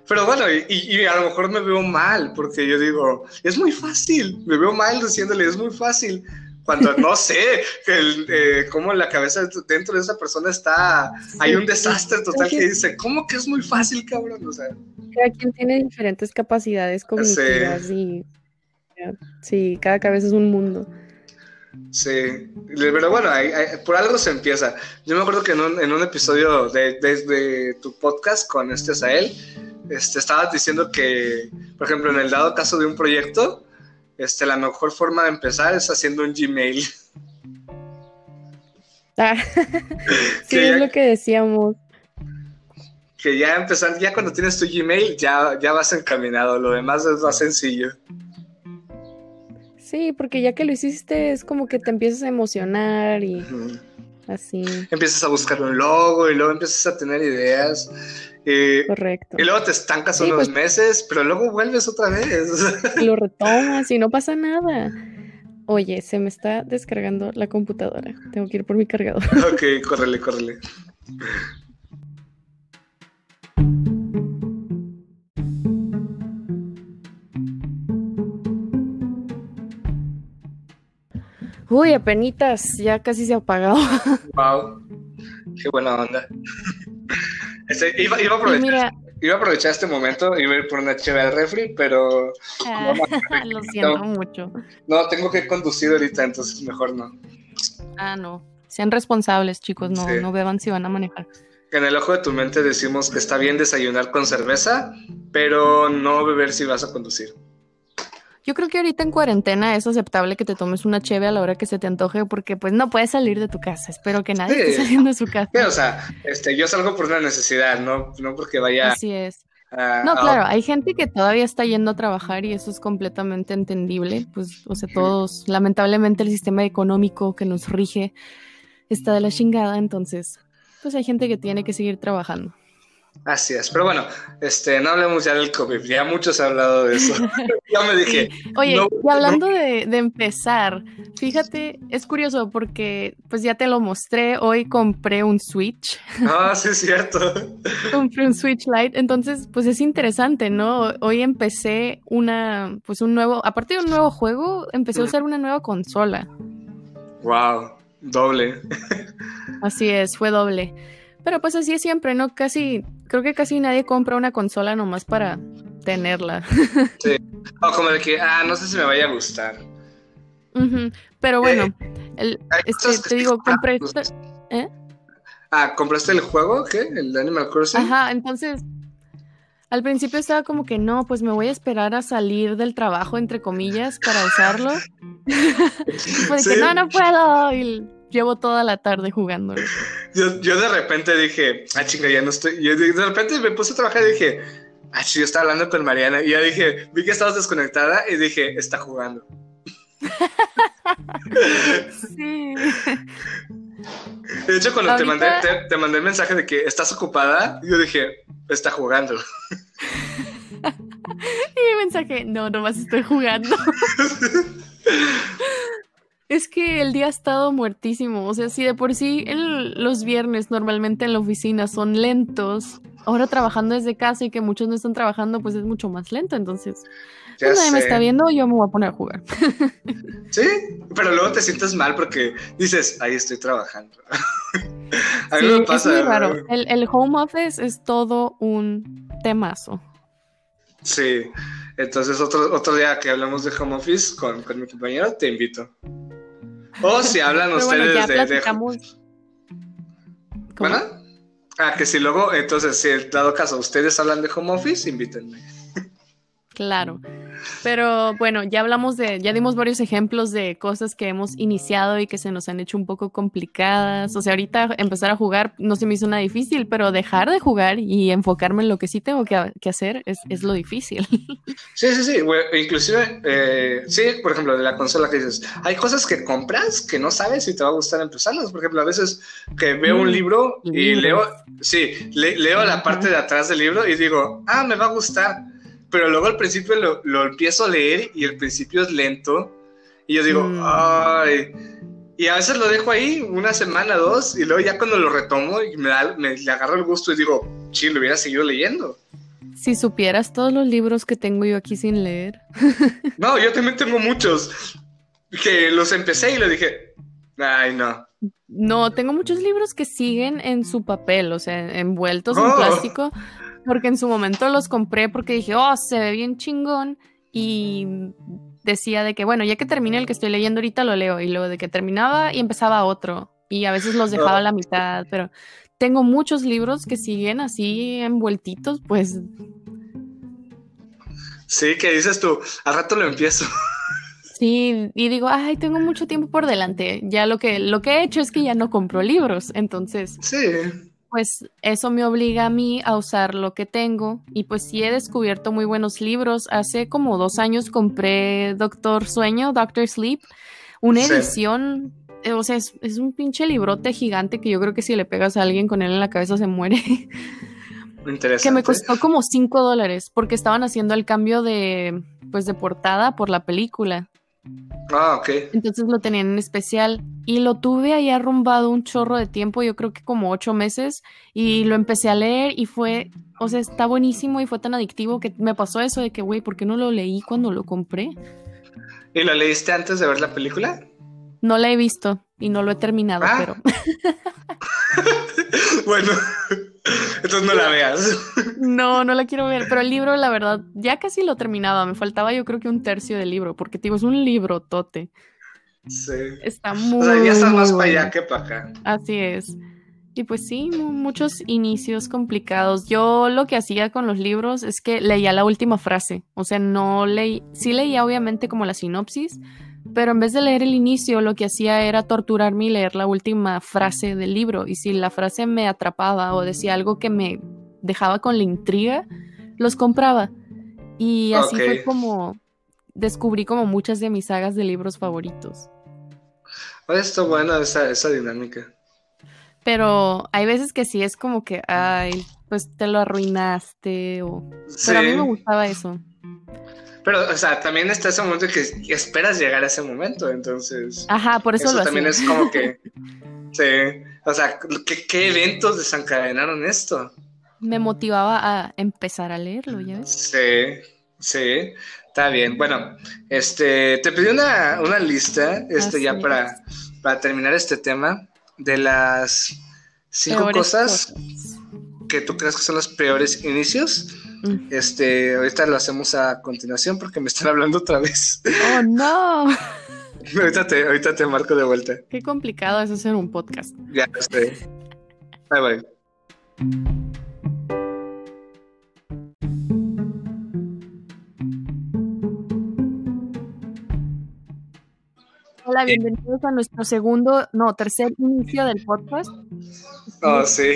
pero bueno, y, a lo mejor me veo mal porque yo digo, es muy fácil, me veo mal diciéndole, es muy fácil cuando no sé el, eh, cómo la cabeza dentro de esa persona está, hay un desastre total que dice, ¿cómo que es muy fácil, cabrón? O sea, cada quien tiene diferentes capacidades cognitivas y sí, cada cabeza es un mundo. Sí, pero bueno, por algo se empieza. Yo me acuerdo que en un, en un episodio de, de, tu podcast con este Sael, este, estabas diciendo que, por ejemplo, en el dado caso de un proyecto, este, la mejor forma de empezar es haciendo un Gmail. Ah, sí, es lo que decíamos. Que ya empezar, ya cuando tienes tu Gmail, ya, ya vas encaminado, lo demás es más sencillo. Sí, porque ya que lo hiciste es como que te empiezas a emocionar y así. Empiezas a buscar un logo y luego empiezas a tener ideas. Correcto. Y luego te estancas unos pues meses, pero luego vuelves otra vez. Y lo retomas y no pasa nada. Oye, se me está descargando la computadora. Tengo que ir por mi cargador. Ok, córrele, córrele. Uy, apenitas, ya casi se ha apagado. Wow, qué buena onda. Este, iba, a aprovechar, iba, a aprovechar, este momento y iba a ir por una chévere al refri, pero... Ah, lo siento mucho. No, tengo que conducir ahorita, entonces mejor no. Ah, no. Sean responsables, chicos, no, no beban si van a manejar. En el ojo de tu mente decimos que está bien desayunar con cerveza, pero no beber si vas a conducir. Yo creo que ahorita en cuarentena es aceptable que te tomes una cheve a la hora que se te antoje porque pues no puedes salir de tu casa. Espero que nadie esté saliendo de su casa. Sí, o sea, este, yo salgo por una necesidad, no, no porque vaya... Así es. no, claro, hay gente que todavía está yendo a trabajar y eso es completamente entendible. Pues, o sea, todos, lamentablemente el sistema económico que nos rige está de la chingada, entonces, pues hay gente que tiene que seguir trabajando. Así es, pero bueno, este, no hablemos ya del COVID, ya muchos han hablado de eso. ya me dije. Oye, y hablando de, empezar, fíjate, es curioso porque pues ya te lo mostré, hoy compré un Switch. Ah, sí, es cierto. compré un Switch Lite, entonces pues es interesante, ¿no? Hoy empecé una, pues un nuevo, aparte de un nuevo juego, empecé a usar una nueva consola. Wow, doble. Así es, fue doble. Pero pues así es siempre, ¿no? Casi, creo que casi nadie compra una consola nomás para tenerla. Sí. O como de que, ah, no sé si me vaya a gustar. Pero bueno, El, Hay este, te digo, compré. ¿Eh? Ah, ¿compraste el juego? ¿Qué? ¿El Animal Crossing? Ajá, entonces. Al principio estaba como que no, pues me voy a esperar a salir del trabajo, entre comillas, para usarlo. Porque Sí. no, no puedo. Y llevo toda la tarde jugándolo. Yo, yo de repente dije, ah, chinga, ya no estoy. Yo de repente me puse a trabajar y dije, ah, sí, yo estaba hablando con Mariana. Y ya dije, vi que estabas desconectada y dije, está jugando. Sí. De hecho, cuando te, mandé, te, te mandé el mensaje de que estás ocupada, yo dije, está jugando. Y mi mensaje, no, nomás estoy jugando. Es que el día ha estado muertísimo. O sea, si de por sí el- los viernes normalmente en la oficina son lentos, ahora trabajando desde casa y que muchos no están trabajando, pues es mucho más lento. Entonces, Ya pues nadie me está viendo, yo me voy a poner a jugar. Sí, pero luego te sientes mal porque dices, ahí estoy trabajando. a mí Sí, me pasa. es muy raro. El, el home office es todo un temazo. Sí, entonces otro, otro día que hablamos de home office con, con mi compañero, te invito. O si hablan Pero bueno, ya ustedes de, de, platicamos. ¿Bueno? Ah, que si luego, entonces, si en dado caso ustedes hablan de home office, invítenme. Claro. Pero bueno, ya hablamos de, ya dimos varios ejemplos de cosas que hemos iniciado y que se nos han hecho un poco complicadas. O sea, ahorita empezar a jugar no se me hizo nada difícil, pero dejar de jugar y enfocarme en lo que sí tengo que, que hacer es, es lo difícil. Sí, sí, sí. güey, Inclusive, eh, sí, por ejemplo, de la consola que dices, hay cosas que compras que no sabes si te va a gustar empezarlas. Por ejemplo, a veces que veo un Mm, libro y leo, sí, le- leo la parte de atrás del libro y digo, ah, me va a gustar. Pero luego al principio lo, lo empiezo a leer y el principio es lento. Y yo digo, Mm. ay. Y a veces lo dejo ahí una semana, dos, y luego ya cuando lo retomo y me, da, me le agarro el gusto y digo, sí, lo hubiera seguido leyendo. si supieras todos los libros que tengo yo aquí sin leer. No, yo también tengo muchos que los empecé y le dije, ay, no. No, tengo muchos libros que siguen en su papel, o sea, envueltos en Oh. plástico, porque en su momento los compré porque dije, oh, se ve bien chingón, y decía de que, bueno, ya que termine el que estoy leyendo ahorita lo leo, y luego de que terminaba y empezaba otro, y a veces los dejaba a la mitad, pero tengo muchos libros que siguen así envueltitos, pues. Sí, que dices tú, al rato lo empiezo. sí, y digo, ay, tengo mucho tiempo por delante, ya lo que, lo que he hecho es que ya no compro libros, entonces... Sí, pues eso me obliga a mí a usar lo que tengo y pues sí he descubierto muy buenos libros. Hace como dos años compré Doctor Sueño, Doctor Sleep, una edición, eh, o sea, es, es un pinche librote gigante que yo creo que si le pegas a alguien con él en la cabeza se muere, interesante. que me costó como 5 dólares porque estaban haciendo el cambio de, pues de portada por la película. Ah, ok. Entonces lo tenían en especial y lo tuve ahí arrumbado un chorro de tiempo, yo creo que como ocho meses, y lo empecé a leer y fue, o sea, está buenísimo y fue tan adictivo que me pasó eso de que, güey, ¿por qué no lo leí cuando lo compré? ¿Y lo leíste antes de ver la película? No la he visto y no lo he terminado, Ah. pero bueno, entonces no la veas. no, no la quiero ver. Pero el libro, la verdad, ya casi lo terminaba, me faltaba yo creo que un tercio del libro, porque digo, es un libro tote. Sí. Está O muy... sea, ya estás más para allá que para acá. Así es. Y pues sí, mu- muchos inicios complicados. Yo lo que hacía con los libros es que leía la última frase. O sea, no leí, sí leía obviamente como la sinopsis, pero en vez de leer el inicio, lo que hacía era torturarme y leer la última frase del libro. Y si la frase me atrapaba o decía algo que me dejaba con la intriga, los compraba. Y así fue como descubrí como muchas de mis sagas de libros favoritos. Oye, está buena esa, esa dinámica. Pero hay veces que sí es como que, ay, pues te lo arruinaste o... Sí. Pero a mí me gustaba eso. Pero, o sea, también está ese momento que esperas llegar a ese momento, entonces. Ajá, por eso, Eso lo también hacía. es como que. Sí. O sea, ¿qué, qué eventos desencadenaron esto? Me motivaba a empezar a leerlo, ¿ya ves? Sí, sí. Está bien. Bueno, este, te pedí una, una lista, este, Así ya es. para, para terminar este tema, de las cinco Peores cosas que tú crees que son los peores inicios. Mm. Este, ahorita lo hacemos a continuación porque me están hablando otra vez. Oh, no. ahorita, te, ahorita te marco de vuelta. Qué complicado es hacer un podcast. Ya sé. Bye bye. Hola, bienvenidos a nuestro segundo, no, tercer inicio del podcast. Oh, sí.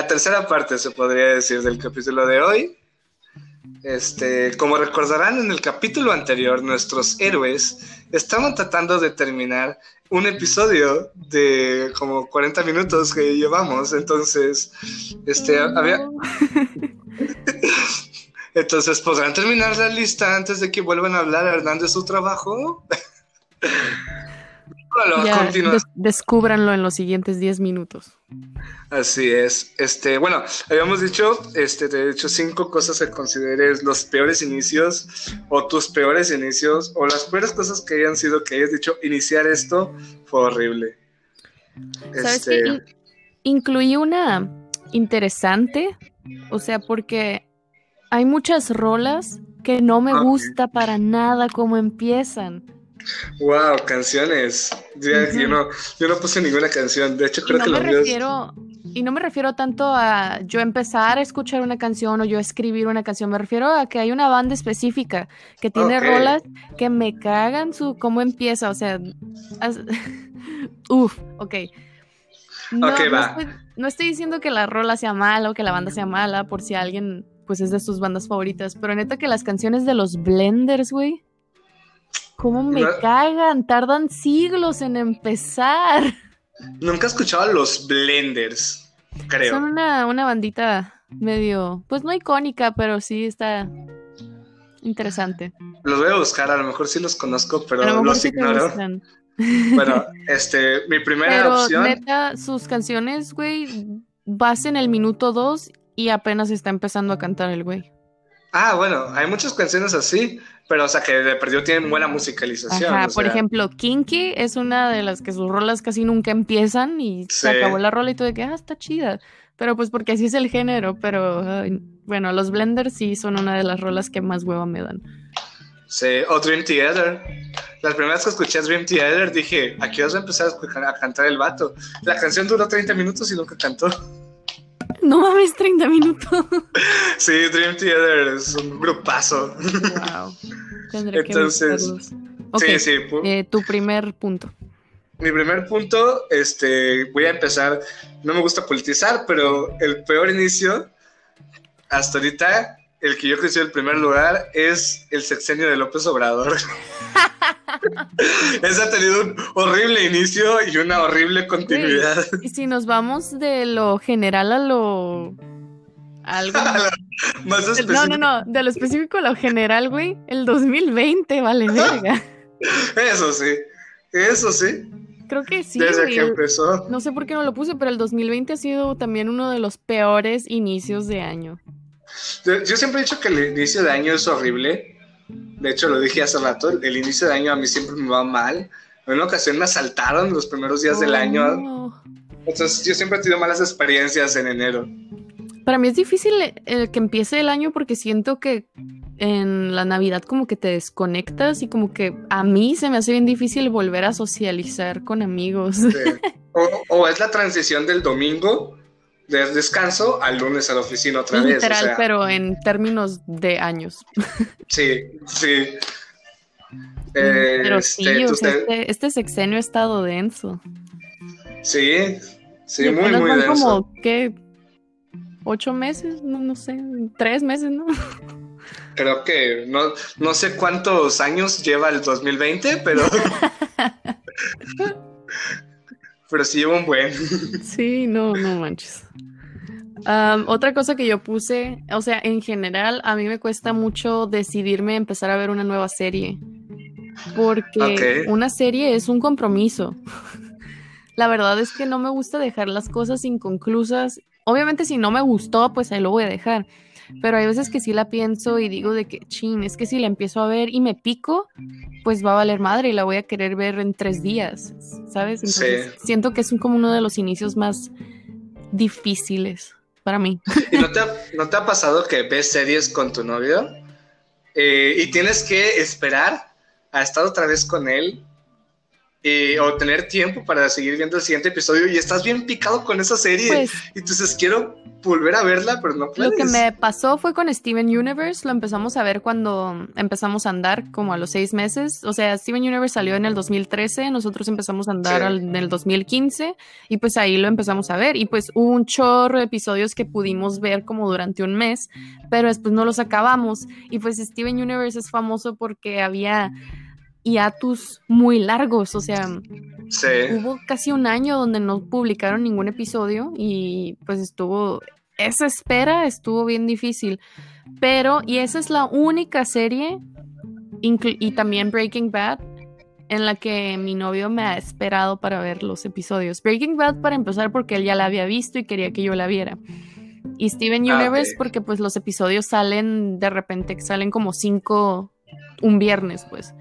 La tercera parte, se podría decir, del capítulo de hoy. Este, como recordarán en el capítulo anterior, nuestros héroes estaban tratando de terminar un episodio de como 40 minutos que llevamos, entonces, este, había... Entonces, ¿podrán terminar la lista antes de que vuelvan a hablar Hernán de su trabajo? Ya, des descúbranlo en los siguientes 10 minutos. Así es. Este, bueno, habíamos dicho, este, de hecho, cinco cosas que consideres los peores inicios o tus peores inicios o las peores cosas que hayan sido que hayas dicho iniciar esto fue horrible. ¿Sabes este... incluí una interesante, o sea, porque hay muchas rolas que no me gusta para nada cómo empiezan. Wow, canciones. yo, no, puse ninguna canción. De hecho, creo que me refiero, Y no me refiero tanto a yo empezar a escuchar una canción o yo escribir una canción. Me refiero a que hay una banda específica que tiene rolas que me cagan su cómo empieza. O sea, uff, ok. No, va. estoy, no estoy diciendo que la rola sea mala o que la banda sea mala, por si alguien pues es de sus bandas favoritas. Pero neta que las canciones de los Blenders, güey. ¿Cómo me cagan? Tardan siglos en empezar. Nunca he escuchado a los Blenders, creo. Son una, una bandita medio, pues no icónica, pero sí está interesante. Los voy a buscar, a lo mejor sí los conozco, pero los ignoro. Bueno, este, mi primera pero, opción. Neta, sus canciones, güey, vas en el minuto dos y apenas está empezando a cantar el güey. Ah, bueno, hay muchas canciones así, pero o sea que de perdió tienen buena musicalización. Ajá, por ejemplo, Kinky es una de las que sus rolas casi nunca empiezan y se acabó la rola y tú de que, ah, está chida. Pero pues porque así es el género, pero bueno, los Blenders sí son una de las rolas que más hueva me dan. Sí, o Dream Theater. Las primeras que escuché Dream Theater dije, aquí vas a empezar a cantar el vato. La canción duró 30 minutos y nunca cantó. No mames, 30 minutos. Sí, Dream Theater es un grupazo. Wow. Tendré Entonces, que sí, sí. Eh, tu primer punto. Mi primer punto, este, voy a empezar. No me gusta politizar, pero el peor inicio hasta ahorita el que yo crecí el primer lugar es el sexenio de López Obrador. Ese ha tenido un horrible inicio y una horrible continuidad. Y si nos vamos de lo general a lo. Algo más específico. No, no, no, de lo específico a lo general, güey. El 2020 vale verga. Eso sí, eso sí. Creo que sí. Desde que empezó. No sé por qué no lo puse, pero el 2020 ha sido también uno de los peores inicios de año. Yo siempre he dicho que el inicio de año es horrible. De hecho, lo dije hace rato, el inicio de año a mí siempre me va mal. En una ocasión me asaltaron los primeros días del año. Entonces, yo siempre he tenido malas experiencias en enero. Para mí es difícil el que empiece el año porque siento que en la Navidad como que te desconectas y como que a mí se me hace bien difícil volver a socializar con amigos. O, es la transición del domingo de descanso al lunes a la oficina otra vez. Literal, pero en términos de años. Sí, sí. pero sí, este, este, este, sexenio ha estado denso. Sí, sí, muy, muy denso. como, ¿qué? ¿Ocho meses? No, no sé, tres meses, ¿no? Creo que no, no sé cuántos años lleva el 2020, pero... pero sí lleva un buen. Sí, no, no manches. otra cosa que yo puse, o sea, en general a mí me cuesta mucho decidirme empezar a ver una nueva serie. Porque una serie es un compromiso. La verdad es que no me gusta dejar las cosas inconclusas. Obviamente si no me gustó, pues ahí lo voy a dejar. Pero hay veces que sí la pienso y digo de que, chin, es que si la empiezo a ver y me pico, pues va a valer madre y la voy a querer ver en tres días, ¿sabes? Entonces, siento que es como uno de los inicios más difíciles para mí. ¿Y no te ha, pasado que ves series con tu novio eh, y tienes que esperar a estar otra vez con él eh, o tener tiempo para seguir viendo el siguiente episodio y estás bien picado con esa serie. Pues- entonces quiero volver a verla, pero no Lo puedes. que me pasó fue con Steven Universe, lo empezamos a ver cuando empezamos a andar, como a los seis meses. O sea, Steven Universe salió en el 2013, nosotros empezamos a andar Sí. al- en el 2015 y pues ahí lo empezamos a ver. Y pues hubo un chorro de episodios que pudimos ver como durante un mes, pero después no los acabamos. Y pues Steven Universe es famoso porque había hiatus muy largos, o sea, Sí. hubo casi un año donde no publicaron ningún episodio y pues estuvo, esa espera estuvo bien difícil. Pero, y esa es la única serie, y también Breaking Bad, en la que mi novio me ha esperado para ver los episodios. Breaking Bad para empezar porque él ya la había visto y quería que yo la viera. Y Steven Ah, Universe porque pues los episodios salen de repente, salen como cinco un viernes pues.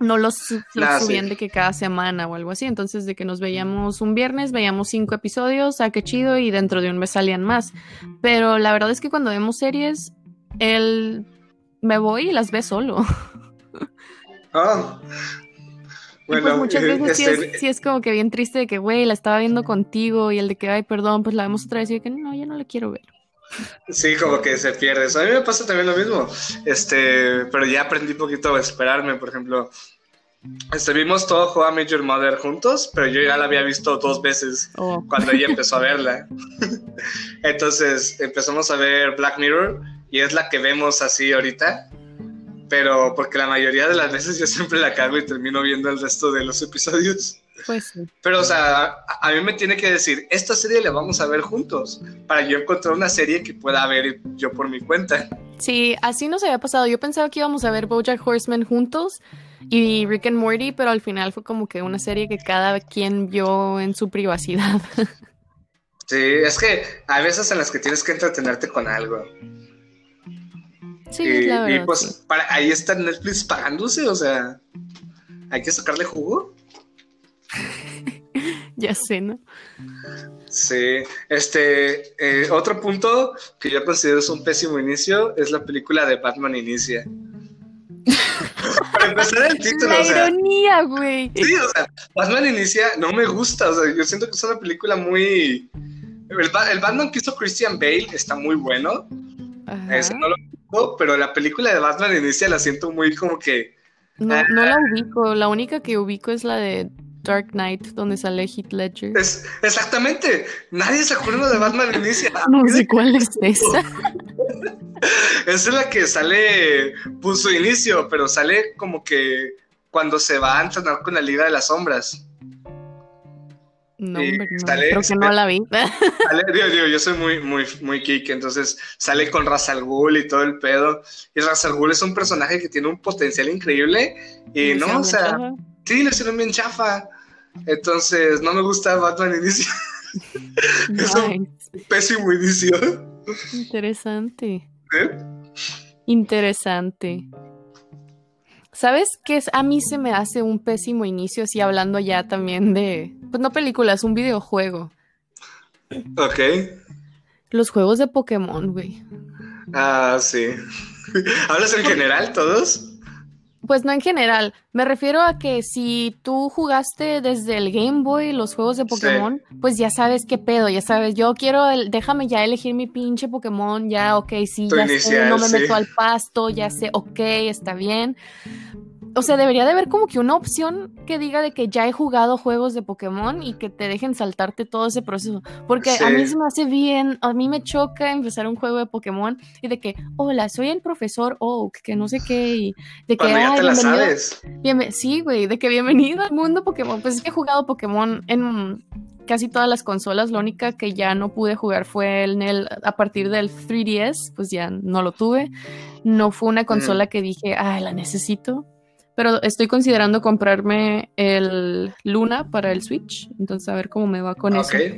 No los, Ah, subían de que cada semana o algo así. Entonces, de que nos veíamos un viernes, veíamos cinco episodios, ah, qué chido, y dentro de un mes salían más. Pero la verdad es que cuando vemos series, él me voy y las ve solo. Ah. Y pues Bueno, muchas eh, veces sí, este, es, sí es como que bien triste de que, güey, la estaba viendo contigo y el de que, ay, perdón, pues la vemos otra vez y de que, no, ya no la quiero ver. Sí, como que se pierde. Eso a mí me pasa también lo mismo. Este, pero ya aprendí un poquito a esperarme. Por ejemplo, este, vimos todo Juego a Major Mother juntos, pero yo ya la había visto dos veces O cuando ella empezó a verla. Entonces empezamos a ver Black Mirror y es la que vemos así ahorita. Pero porque la mayoría de las veces yo siempre la cago y termino viendo el resto de los episodios. Pues sí. Pero, o sea, a, a mí me tiene que decir, esta serie la vamos a ver juntos, para yo encontrar una serie que pueda ver yo por mi cuenta. Sí, así nos había pasado. Yo pensaba que íbamos a ver Bojack Horseman juntos y Rick and Morty, pero al final fue como que una serie que cada quien vio en su privacidad. Sí, es que hay veces en las que tienes que entretenerte con algo. Sí, y, la y verdad. pues sí. para, ahí está Netflix pagándose, o sea, hay que sacarle jugo. Ya sé, ¿no? Sí, este, eh, otro punto que yo considero es un pésimo inicio es la película de Batman Inicia. Para empezar el título, La o sea, ironía, güey. Sí, o sea, Batman Inicia no me gusta, o sea, yo siento que es una película muy... El, el Batman que hizo Christian Bale está muy bueno, ese no lo ubico, pero la película de Batman Inicia la siento muy como que... No, no la ubico. La única que ubico es la de Dark Knight, donde sale Heath Ledger. Es, exactamente, nadie se acuerda de Batman Inicia. No sé cuál es esa. Esa es la que sale, su inicio, pero sale como que cuando se va a entrenar con la Liga de las Sombras. No, hombre, no. sale- Creo que no la vi. Sale- digo, digo, yo soy muy, muy, muy geek, entonces sale con Ra's al Ghul y todo el pedo. Y Ra's al Ghul es un personaje que tiene un potencial increíble. Y no, o sea, Ajá. Sí, lo hicieron bien chafa. Entonces, no me gusta Batman Inicio. es un- Nice. Pésimo inicio. Interesante. ¿Eh? Interesante. ¿Sabes qué es? A mí se me hace un pésimo inicio, así hablando ya también de, pues no películas, un videojuego. Ok. Los juegos de Pokémon, güey. Ah, sí. ¿Hablas en general todos? Pues no en general, me refiero a que si tú jugaste desde el Game Boy los juegos de Pokémon, pues ya sabes qué pedo, ya sabes, yo quiero, el- déjame ya elegir mi pinche Pokémon, ya, ok, sí, Tu ya sé, no me sí. meto al pasto, ya sé, ok, está bien. O sea, debería de haber como que una opción que diga de que ya he jugado juegos de Pokémon y que te dejen saltarte todo ese proceso. Porque a mí se me hace bien, a mí me choca empezar un juego de Pokémon y de que, hola, soy el profesor Oak, que no sé qué, y de que, ya "Ay, te la sabes. Sí, güey, de que bienvenido al mundo Pokémon. Pues es que he jugado Pokémon en casi todas las consolas. La única que ya no pude jugar fue en el, a partir del 3DS, pues ya no lo tuve. No fue una consola que dije, ah, la necesito. Pero estoy considerando comprarme el Luna para el Switch. Entonces, a ver cómo me va con Ok. eso.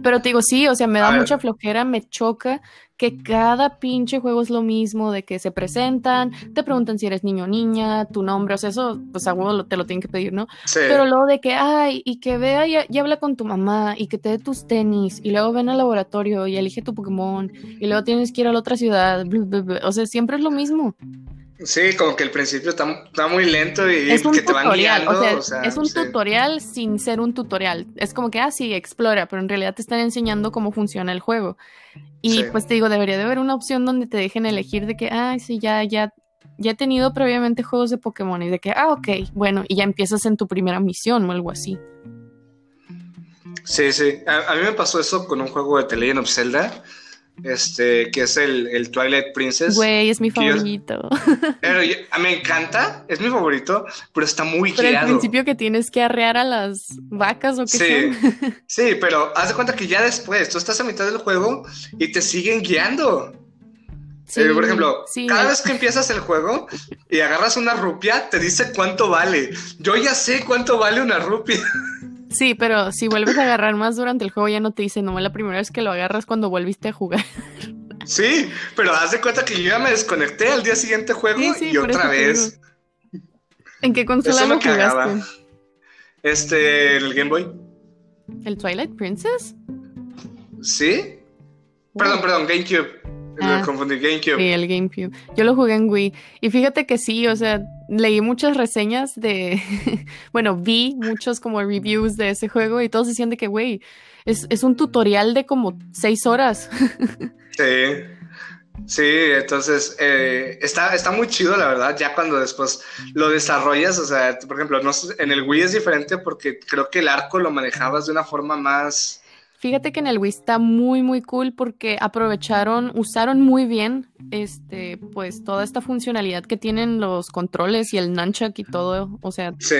Pero te digo, sí, o sea, me A da ver. mucha flojera, me choca que cada pinche juego es lo mismo, de que se presentan, te preguntan si eres niño o niña, tu nombre, o sea, eso, pues a huevo te lo tienen que pedir, ¿no? Sí. Pero luego de que, ay, y que vea y, y habla con tu mamá, y que te dé tus tenis, y luego ven al laboratorio y elige tu Pokémon, y luego tienes que ir a la otra ciudad, o sea, siempre es lo mismo. Sí, como que el principio está, está muy lento y Es un que te van guiando. o sea, o sea, es un sí. tutorial sin ser un tutorial. Es como que, ah, sí, explora, pero en realidad te están enseñando cómo funciona el juego. Y Sí. pues te digo, debería de haber una opción donde te dejen elegir de que, ah, sí, ya, ya, ya he tenido previamente juegos de Pokémon y de que, ah, ok, bueno, y ya empiezas en tu primera misión o algo así. Sí, sí. A, a mí me pasó eso con un juego de The Legend of Zelda, este, que es el, el Twilight Princess. Güey, es mi yo- favorito. Pero yo- a- me encanta, es mi favorito, pero está muy Pero al principio que tienes que arrear a las vacas o qué Sí, son. sí, pero haz de cuenta que ya después, tú estás a mitad del juego y te siguen guiando. Sí, Eh, por ejemplo, sí, cada vez que empiezas el juego y agarras una rupia, te dice cuánto vale. Yo ya sé cuánto vale una rupia. Sí, pero si vuelves a agarrar más durante el juego ya no te dice, no, la primera vez que lo agarras cuando volviste a jugar. Sí, pero haz de cuenta que yo ya me desconecté al día siguiente juego Sí, sí, y otra vez. ¿En qué consola lo jugaste? Este, el Game Boy. ¿El Twilight Princess? ¿Sí? Perdón, perdón, GameCube. Ah. Confundí, GameCube. Sí, el GameCube. Yo lo jugué en Wii. Y fíjate que sí, o sea, leí muchas reseñas de. bueno, vi muchos como reviews de ese juego y todos decían de que, güey, es, es un tutorial de como seis horas. Sí. Sí, entonces eh, está, está muy chido, la verdad, ya cuando después lo desarrollas, o sea, por ejemplo, no en el Wii es diferente porque creo que el arco lo manejabas de una forma más... Fíjate que en el Wii está muy, muy cool porque aprovecharon, usaron muy bien, este, pues toda esta funcionalidad que tienen los controles y el nunchuck y todo. O sea, Sí,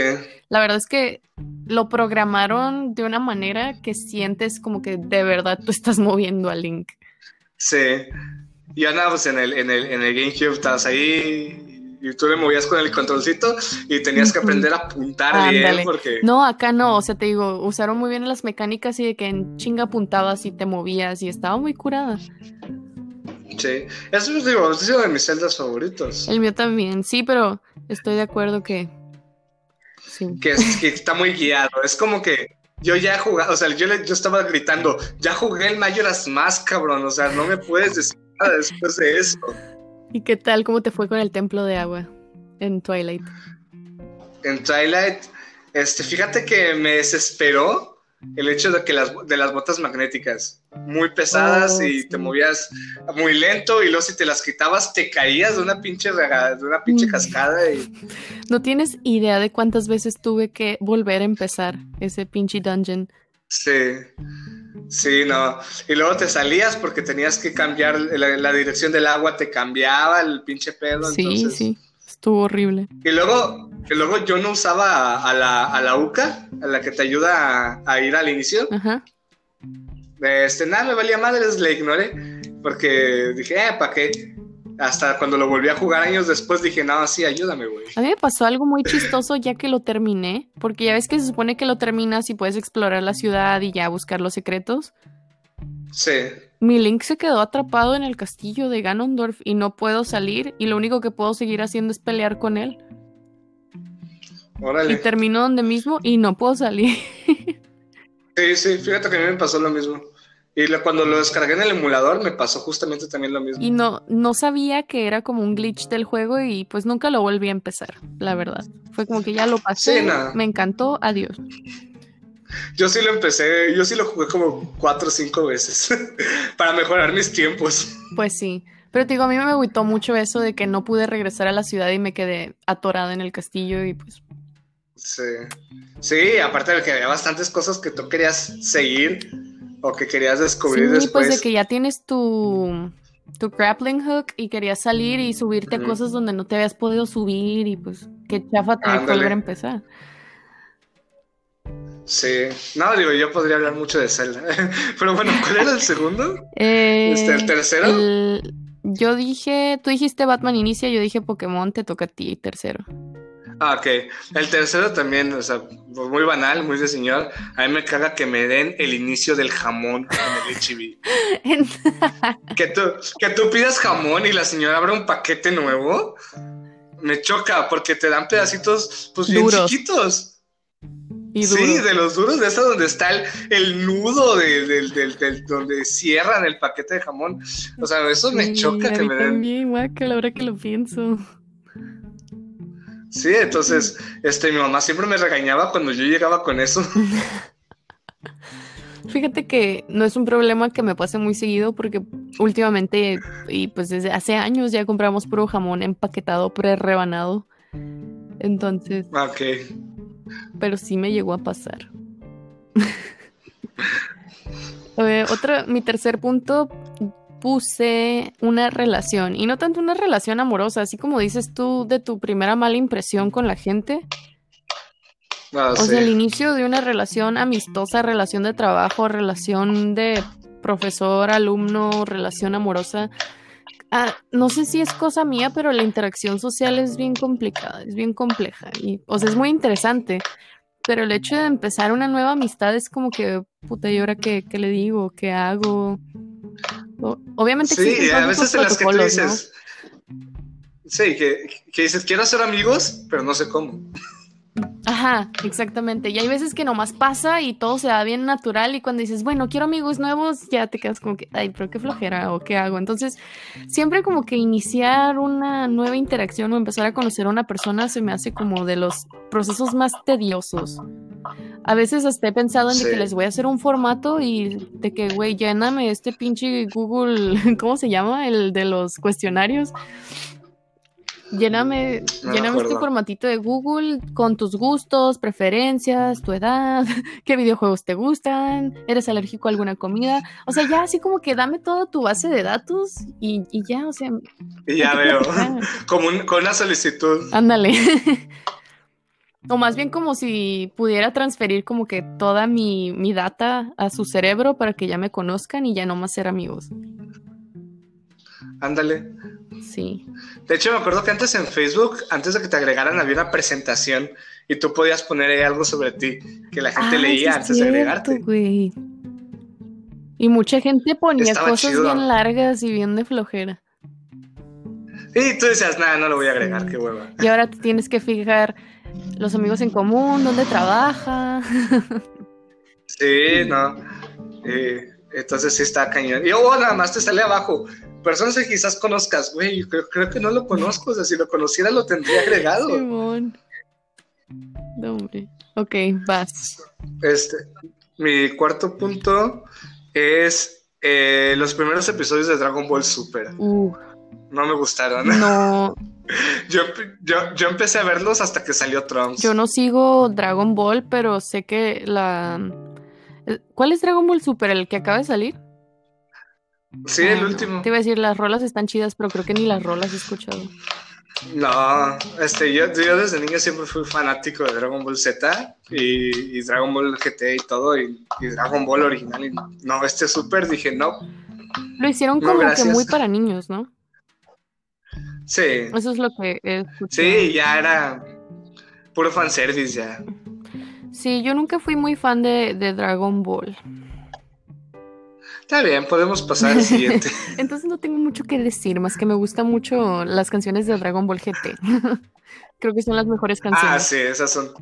la verdad es que lo programaron de una manera que sientes como que de verdad tú estás moviendo a Link. sí. Y nada, pues en el, en el, en el GameCube estabas ahí y tú le movías con el controlcito y tenías que aprender a apuntar Ándale. bien porque... No, acá no, o sea, te digo, usaron muy bien las mecánicas y de que en chinga apuntabas y te movías y estaba muy curada. Sí, eso es, digo, es uno de mis celdas favoritos. El mío también, sí, pero estoy de acuerdo que... Sí. que, es- que está muy guiado. Es como que yo ya he jugado, o sea, yo, le- yo estaba gritando, ya jugué el Majora's Mask, cabrón, o sea, no me puedes decir nada después de eso. ¿Y qué tal? ¿Cómo te fue con el templo de agua en Twilight? En Twilight, este, fíjate que me desesperó el hecho de que las, de las botas magnéticas, muy pesadas Oh, y sí. te movías muy lento y luego si te las quitabas te caías de una pinche rega- de una pinche Mm. cascada y No tienes idea de cuántas veces tuve que volver a empezar ese pinche dungeon. Sí, sí, no. Y luego te salías porque tenías que cambiar la, la dirección del agua, te cambiaba el pinche pedo. Sí, entonces... sí, estuvo horrible. Y luego, y luego yo no usaba a, a la, a la UCA, a la que te ayuda a, a ir al inicio. Ajá. Este, nada, me valía madres, le ignoré. Porque dije, eh, ¿para qué? Hasta cuando lo volví a jugar años después dije, no, sí, ayúdame, güey. A mí me pasó algo muy chistoso ya que lo terminé, porque ya ves que se supone que lo terminas y puedes explorar la ciudad y ya buscar los secretos. Sí. Mi Link se quedó atrapado en el castillo de Ganondorf y no puedo salir y lo único que puedo seguir haciendo es pelear con él. Y Órale. termino donde mismo y no puedo salir. Sí, sí, fíjate que a mí me pasó lo mismo. Y lo- cuando lo descargué en el emulador me pasó justamente también lo mismo. Y no, no sabía que era como un glitch del juego y pues nunca lo volví a empezar, la verdad. Fue como que ya lo pasé, Sí, me encantó, adiós. Yo sí lo empecé, yo sí lo jugué como cuatro o cinco veces para mejorar mis tiempos. Pues sí. Pero te digo, a mí me agüitó mucho eso de que no pude regresar a la ciudad y me quedé atorada en el castillo y pues Sí. Sí, aparte de que había bastantes cosas que tú querías seguir o que querías descubrir sí, después. pues de que ya tienes tu tu grappling hook y querías salir y subirte a cosas donde no te habías podido subir y pues qué chafa tener que volver a empezar. Sí. No, digo, yo podría hablar mucho de Zelda. Pero bueno, ¿cuál era el segundo? Eh, Este, ¿el tercero? el- yo dije, tú dijiste Batman inicia, yo dije Pokémon, te toca a ti, tercero. Ah, ok. El tercero también, o sea, pues, muy banal, muy de señor. A mí me caga que me den el inicio del jamón en el HB. Que tú, que tú pidas jamón y la señora abre un paquete nuevo. Me choca porque te dan pedacitos, pues bien Duros. chiquitos. y Sí, de los duros, de esa donde está el, el nudo de, del- del- del- donde cierran el paquete de jamón. O sea, eso me Sí, choca que me den. también, guácala, ahora que lo pienso. Sí, entonces, este, mi mamá siempre me regañaba cuando yo llegaba con eso. Fíjate que no es un problema que me pase muy seguido porque últimamente y pues desde hace años ya compramos puro jamón empaquetado pre-rebanado. Entonces. Ok. Pero sí me llegó a pasar. Eh, otra, mi tercer punto puse una relación y no tanto una relación amorosa, así como dices tú de tu primera mala impresión con la gente. Ah, o sí. sea, el inicio de una relación amistosa, relación de trabajo, relación de profesor, alumno, relación amorosa. Ah, no sé si es cosa mía, pero la interacción social es bien complicada, es bien compleja. Y, o sea, es muy interesante. Pero el hecho de empezar una nueva amistad es como que, puta, ¿y ahora qué, qué le digo? ¿Qué hago? Obviamente Sí, a veces en las que tú dices. Sí, que, que dices, quiero ser amigos, pero no sé cómo. Ajá, exactamente. Y hay veces que nomás pasa y todo se da bien natural y cuando dices, bueno, quiero amigos nuevos, ya te quedas como que, ay, pero qué flojera o qué hago. Entonces, siempre como que iniciar una nueva interacción o empezar a conocer a una persona se me hace como de los procesos más tediosos. A veces hasta he pensado en de que les voy a hacer un formato y de que, güey, lléname este pinche Google, ¿cómo se llama? El de los cuestionarios. Lléname, No me lléname este formatito de Google con tus gustos, preferencias, tu edad, qué videojuegos te gustan, eres alérgico a alguna comida. O sea, ya así como que dame toda tu base de datos y, y ya, o sea, Y ya veo. Como un- con una solicitud. Ándale. O más bien como si pudiera transferir como que toda mi, mi data a su cerebro para que ya me conozcan y ya no más ser amigos. Ándale. Sí. De hecho, me acuerdo que antes en Facebook, antes de que te agregaran, había una presentación y tú podías poner ahí algo sobre ti que la gente sí leía es antes de agregarte. güey. Y mucha gente ponía Estaba cosas chido. bien largas y bien de flojera. Y tú decías, nada, no lo voy a agregar, qué hueva. Y ahora te tienes que fijar los amigos en común, dónde trabaja. Sí, no. Eh, entonces sí está cañón. Y luego nada más te sale abajo. Personas que quizás conozcas, güey, creo que no lo conozco. O sea, si lo conociera lo tendría agregado. Simón. No, hombre. Ok, vas. Este, mi cuarto punto es eh, los primeros episodios de Dragon Ball Super. Uh, No me gustaron. no, Yo, yo, yo empecé a verlos hasta que salió Trunks. yo no sigo Dragon Ball, pero sé que la... ¿Cuál es Dragon Ball Super? ¿El que acaba de salir? Sí, el Ah, último. Te iba a decir, las rolas están chidas, pero creo que ni las rolas he escuchado. No, este, yo, yo desde niño siempre fui fanático de Dragon Ball Z y, y Dragon Ball GT y todo, y, y Dragon Ball original. Y no, este Super dije, no. Lo hicieron No, como que muy para niños, ¿no? Sí, Eso es lo que he escuchado. sí, ya era puro fanservice ya. Sí, yo nunca fui muy fan de, de Dragon Ball. Está bien, podemos pasar al siguiente. Entonces no tengo mucho que decir, más que me gustan mucho las canciones de Dragon Ball GT. Creo que son las mejores canciones. ah, sí, esas son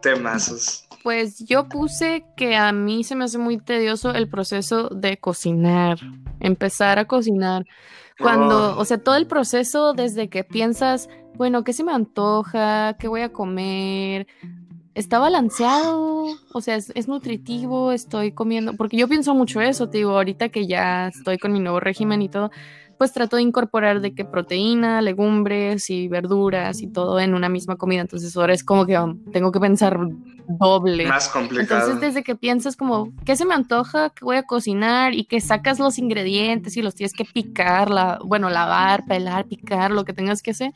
temazos. Pues yo puse que a mí se me hace muy tedioso el proceso de cocinar, empezar a cocinar. Cuando, Oh. o sea, todo el proceso desde que piensas, bueno, ¿qué se me antoja? ¿Qué voy a comer? ¿Está balanceado? O sea, ¿es, es nutritivo? ¿Estoy comiendo? Porque yo pienso mucho eso, te digo, ahorita que ya estoy con mi nuevo régimen y todo, pues trato de incorporar de que proteína, legumbres y verduras y todo en una misma comida. Entonces ahora es como que um, tengo que pensar doble. Más complicado. Entonces, desde que piensas como, ¿qué se me antoja? ¿Qué voy a cocinar? Y que sacas los ingredientes y los tienes que picar, la, bueno, lavar, pelar, picar, lo que tengas que hacer.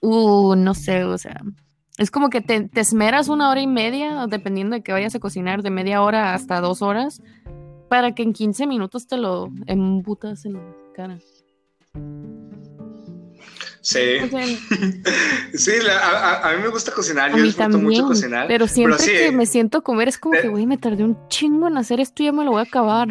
Uh, no sé, o sea, es como que te, te esmeras una hora y media, dependiendo de que vayas a cocinar, de media hora hasta dos horas, para que en 15 minutos te lo embutas en la cara. Sí, O sea, sí, la- a, mí me gusta cocinar, a yo mí disfruto también, mucho cocinar. pero siempre sí, que me siento a comer es como que, güey, me tardé un chingo en hacer esto y ya me lo voy a acabar.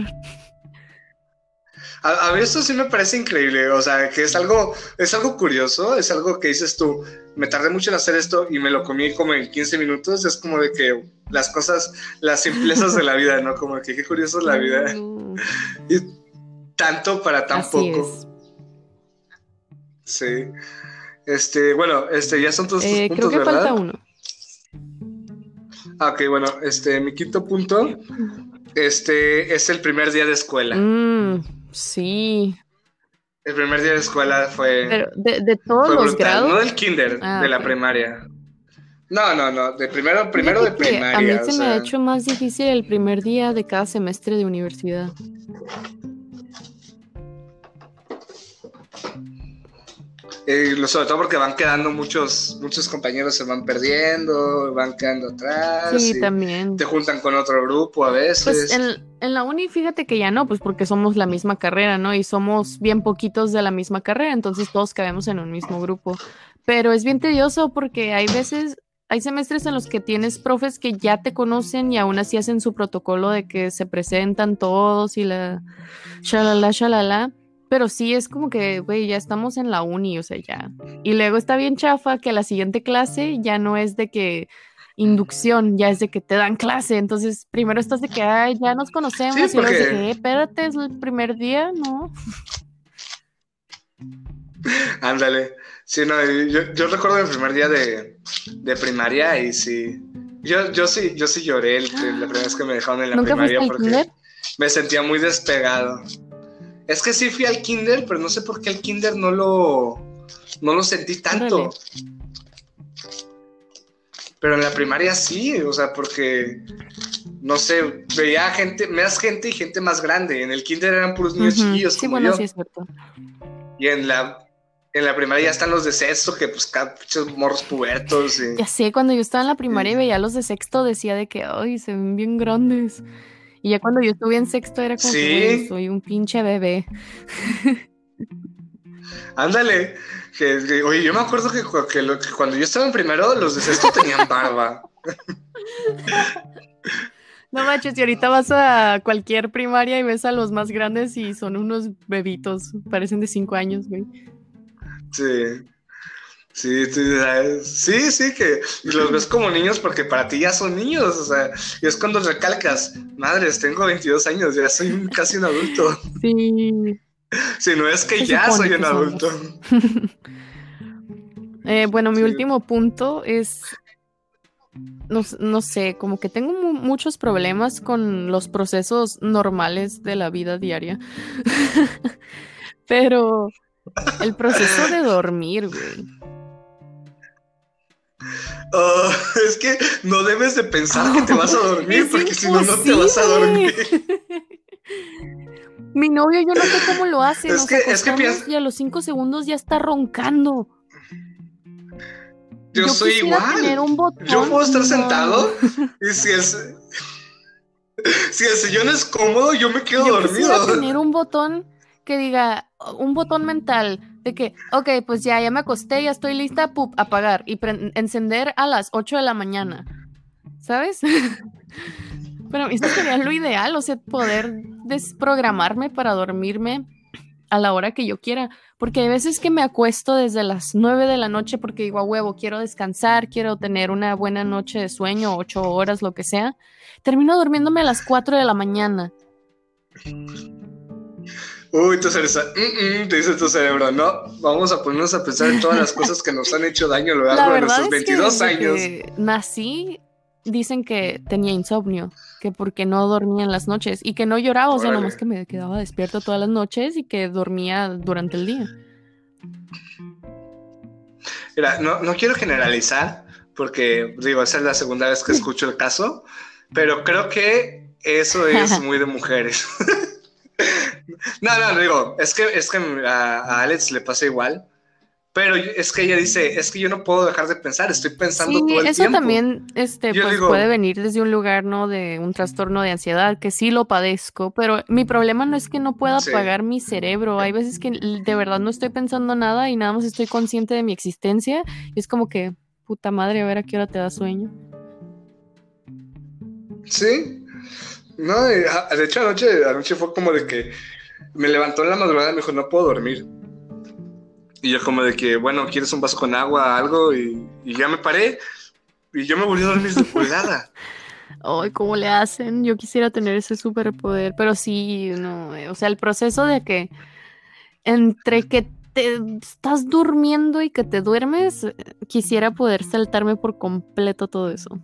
A, a mí esto sí me parece increíble, o sea, que es algo, es algo curioso, es algo que dices tú, me tardé mucho en hacer esto y me lo comí como en 15 minutos, es como de que las cosas, las simplezas de la vida, ¿no? Como que qué curioso es la vida, y tanto para tan Así poco. es. Sí. Este, bueno, este, ya son todos tus Eh, puntos, creo que ¿verdad? falta uno. Ah, ok, bueno, este, mi quinto punto, este, es el primer día de escuela. Mm, sí. El primer día de escuela fue, Pero de, de todos fue los grados. no del kinder, Ah, de la primaria. No, no, no, de primero, primero de primaria. A mí se me ha hecho más difícil el primer día de cada semestre de universidad. Eh, sobre todo porque van quedando muchos, muchos compañeros se van perdiendo, van quedando atrás. Sí, y también. Te juntan con otro grupo a veces. Pues en, en la uni, fíjate que ya no, pues porque somos la misma carrera, ¿no? Y somos bien poquitos de la misma carrera, entonces todos cabemos en un mismo grupo. Pero es bien tedioso porque hay veces, hay semestres en los que tienes profes que ya te conocen y aún así hacen su protocolo de que se presentan todos y la shalala, shalala. Pero sí es como que, güey, ya estamos en la uni, o sea, ya. Y luego está bien chafa que la siguiente clase ya no es de que inducción, ya es de que te dan clase. Entonces, primero estás de que, ay, ya nos conocemos. Sí, y luego es de porque- que, "Eh, espérate, es el primer día, ¿no? Ándale. Sí, no, yo, yo recuerdo el primer día de, de primaria y sí. Yo, yo sí, yo sí lloré el- la primera vez que me dejaron en la ¿Nunca fuiste primaria porque me sentía muy despegado. Es que sí fui al kinder, pero no sé por qué el kinder no lo, no lo sentí tanto. Pero en la primaria sí, o sea, porque no sé, veía gente, más gente y gente más grande. En el kinder eran puros niños Ujú. chiquillos Sí, como bueno, yo. sí es cierto. Y en la, en la primaria ya están los de sexto, que pues pinches morros pubertos. Y... Ya sé, cuando yo estaba en la primaria y veía a los de sexto, decía de que, ay, se ven bien grandes. Y ya cuando yo estuve en sexto era como que, Sí. "Güey, soy un pinche bebé. Ándale. Que, que- oye, yo me acuerdo que, que lo- que cuando yo estaba en primero, los de sexto tenían barba. No manches, y ahorita vas a cualquier primaria y ves a los más grandes y son unos bebitos, parecen de cinco años, güey. Sí. Sí, sí, sí, que los ves como niños porque para ti ya son niños, o sea, y es cuando recalcas, madres, tengo 22 años, ya soy casi un adulto. Sí. Si no es que ya soy un adulto. Eh, bueno, mi Sí. último punto es, no, sé, como que tengo mu- muchos problemas con los procesos normales de la vida diaria. Pero el proceso de dormir, güey. Oh, es que no debes de pensar que te vas a dormir, porque si no, no te vas a dormir. Mi novio, yo no sé cómo lo hace. Es que- es que piensa- Y a los cinco segundos ya está roncando. Yo, soy igual. tener un botón. Yo puedo estar No. sentado y si el, si el sillón es cómodo, yo me quedo Yo quisiera dormido. tener un botón que diga, un botón mental de que, ok, pues ya, ya me acosté, ya estoy lista, pup, apagar y encender a las 8 de la mañana. ¿Sabes? Pero eso sería lo ideal, o sea, poder desprogramarme para dormirme a la hora que yo quiera. Porque hay veces que me acuesto desde las 9 de la noche porque digo, a huevo, quiero descansar, quiero tener una buena noche de sueño, 8 horas, lo que sea. Termino durmiéndome a las 4 de la mañana. Uy, tu cerebro, mm, mm, te dice tu cerebro, no, vamos a ponernos a pensar en todas las cosas que nos han hecho daño a lo La largo de verdad nuestros es que 22 desde años. que nací, dicen que tenía insomnio, que porque no dormía en las noches y que no lloraba, o sea, Órale. nomás que me quedaba despierto todas las noches y que dormía durante el día. Mira, no, no quiero generalizar, porque digo, esa es la segunda vez que escucho el caso, pero creo que eso es muy de mujeres. no, no, digo, es que, es que a, a Alex le pasa igual, pero es que ella dice, es que yo no puedo dejar de pensar, estoy pensando Sí, todo el eso tiempo. también este, pues, digo- puede venir desde un lugar, ¿no? De un trastorno de ansiedad, que sí lo padezco, pero mi problema no es que no pueda Sí. apagar mi cerebro. Hay veces que de verdad no estoy pensando nada y nada más estoy consciente de mi existencia y es como que, puta madre, a ver a qué hora te da sueño. Sí. No, ah, de hecho anoche, anoche fue como de que me levantó en la madrugada y me dijo, no puedo dormir. Y yo como de que, bueno, ¿quieres un vaso con agua, algo? Y, ya me paré y yo me volví a dormir de pulgada. Ay, ¿cómo le hacen? Yo quisiera tener ese superpoder, pero sí, no, eh, o sea, el proceso de que entre que te estás durmiendo y que te duermes, eh, quisiera poder saltarme por completo todo eso.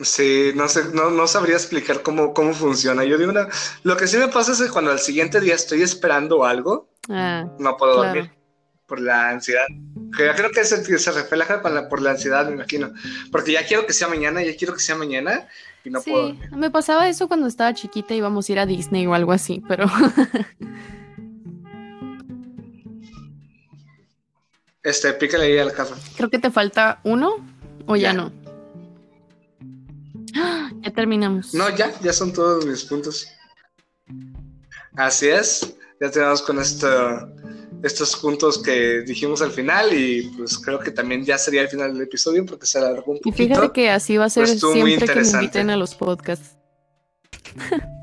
Sí, no sé, no, sabría explicar cómo, cómo funciona. Yo digo, una, lo que sí me pasa es que cuando al siguiente día estoy esperando algo, ah, no puedo dormir por la ansiedad. creo que se, se refleja por la ansiedad, me imagino. Porque ya quiero que sea mañana, ya quiero que sea mañana y no puedo. Dormir. Me pasaba eso cuando estaba chiquita, íbamos a ir a Disney o algo así, pero. este, pícale ahí al café. Creo que te falta uno o ya no. Ya terminamos. No, ya, ya son todos mis puntos. Así es, ya tenemos con esto, estos puntos que dijimos al final y pues creo que también ya sería el final del episodio porque se alargó un poquito. Y fíjate que así va a ser siempre que me inviten a los podcasts.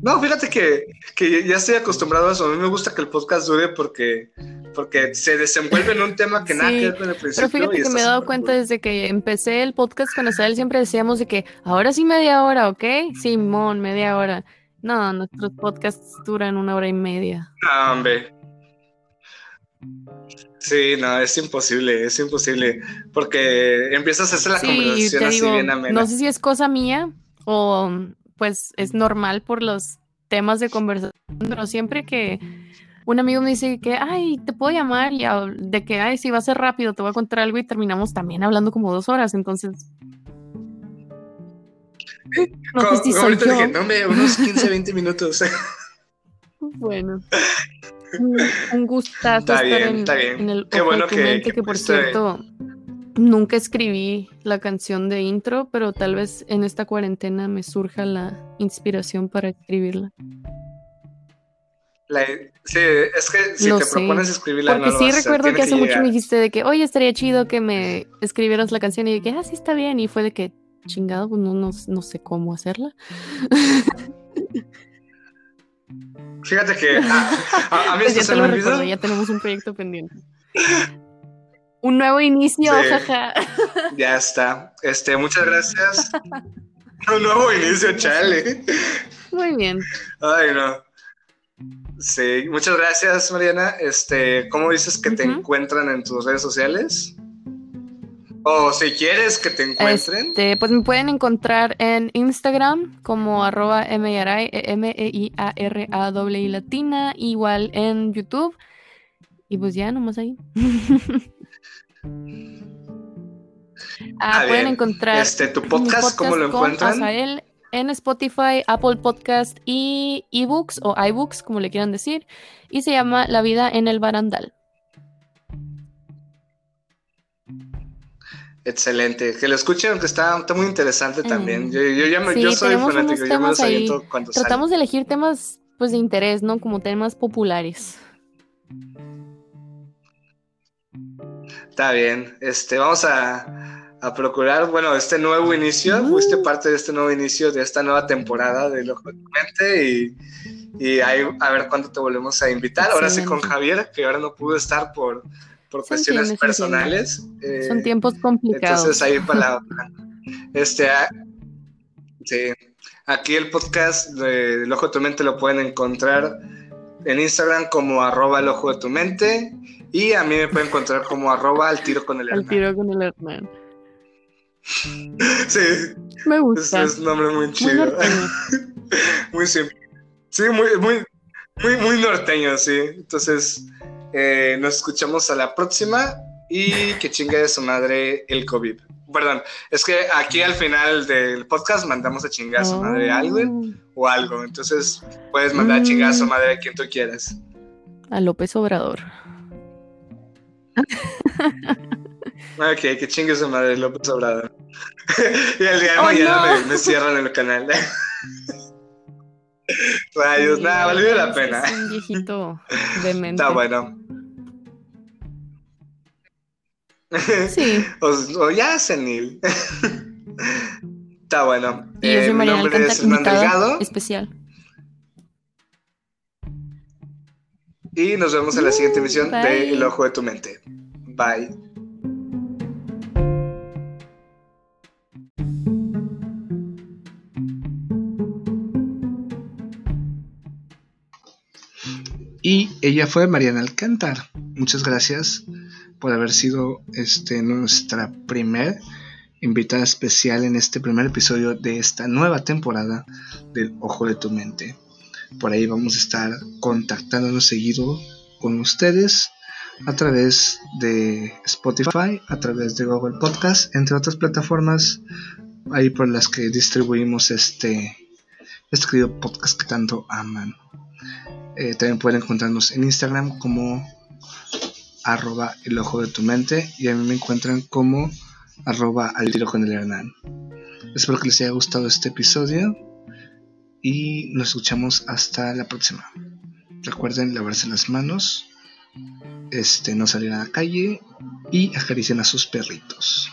No, fíjate que, que, ya estoy acostumbrado a eso. A mí me gusta que el podcast dure porque porque se desenvuelve en un tema que nada que ver con el principio. Pero fíjate que me he dado cuenta desde que empecé el podcast con Isabel, siempre decíamos de que ahora sí media hora, ¿ok? Simón, media hora. No, nuestros podcasts duran una hora y media. No, hombre. Sí, no, es imposible, es imposible. Porque empiezas a hacer la conversación así bien amena. No sé si es cosa mía o pues es normal por los temas de conversación, pero siempre que un amigo me dice que, ay, te puedo llamar y de que, ay, si va a ser rápido, te voy a contar algo y terminamos también hablando como dos horas, entonces... No sé si soy yo. Dije, no, me, unos 15, 20 minutos. bueno. Un gustazo está bien, está bien. en el Qué bueno que, mente, que, por cierto, nunca escribí la canción de intro, pero tal vez en esta cuarentena me surja la inspiración para escribirla sí, es que si te propones escribirla, Porque sí recuerdo que hace mucho me dijiste de que, oye, estaría chido que me escribieras la canción y de que, ah, sí está bien. Y fue de que, chingado, pues no, no, sé cómo hacerla. Fíjate que a, mí pues ya se me recuerdo, ya tenemos un proyecto pendiente. un nuevo inicio, jaja. Ya está. Este, muchas gracias. un nuevo inicio, chale. Muy bien. Ay, no. Sí, muchas gracias, Mariana. Este, ¿cómo dices que te encuentran en tus redes sociales? O si quieres que te encuentren. Este, pues me pueden encontrar en Instagram como arroba M-E-I-A-R-A W latina, igual en YouTube. Y pues ya, nomás ahí. ah, pueden encontrar este, tu podcast, ¿cómo lo encuentran? En Spotify, Apple Podcast y ebooks o iBooks, como le quieran decir, y se llama La vida en el barandal. Excelente, que lo escuchen, aunque está, muy interesante también. Yo, ya me, yo soy fanático, yo me lo cuando Tratamos de elegir temas pues de interés, ¿no? Como temas populares. Está bien. Este, vamos a, a procurar, bueno, este nuevo inicio, fuiste parte de este nuevo inicio, de esta nueva temporada de Ojo de Mente y, y ahí, a ver cuándo te volvemos a invitar. Ahora sí con Javier, que ahora no pudo estar por, por cuestiones personales. Eh, Son tiempos complicados. Entonces ahí para la... Este, ah, sí, aquí el podcast de El Ojo de tu Mente lo pueden encontrar en Instagram como arroba el ojo de tu mente y a mí me pueden encontrar como arroba al tiro con el Al tiro con el hermano. Sí. Me gusta. Es, un nombre muy chido. Muy, simple. Sí, muy, muy, muy, muy norteño, sí. Entonces, eh, nos escuchamos a la próxima y que chingue de su madre el COVID. Perdón, es que aquí al final del podcast mandamos a chingar a su madre a alguien oh. o algo. Entonces, puedes mandar a chingar a su mm. madre a quien tú quieras. A López Obrador. Ok, que chingue su madre López Obrador. y el día de mañana me, cierran el canal. Rayos, nada, valió la pena. Es un viejito demente. Está bueno. Sí. o, ya senil. Está bueno. Y yo soy eh, mi nombre es Delgado. Especial. Y nos vemos en la siguiente emisión de El Ojo de tu Mente. Bye. Ella fue Mariana Alcántar. Muchas gracias por haber sido este, nuestra primer invitada especial en este primer episodio de esta nueva temporada del Ojo de tu Mente. Por ahí vamos a estar contactándonos seguido con ustedes a través de Spotify, a través de Google Podcast, entre otras plataformas ahí por las que distribuimos este, este podcast que tanto aman. Eh, también pueden encontrarnos en Instagram como arroba el ojo de tu mente y a mí me encuentran como arroba al tiro con el Hernán. Espero que les haya gustado este episodio y nos escuchamos hasta la próxima. Recuerden lavarse las manos, este, no salir a la calle y acaricien a sus perritos.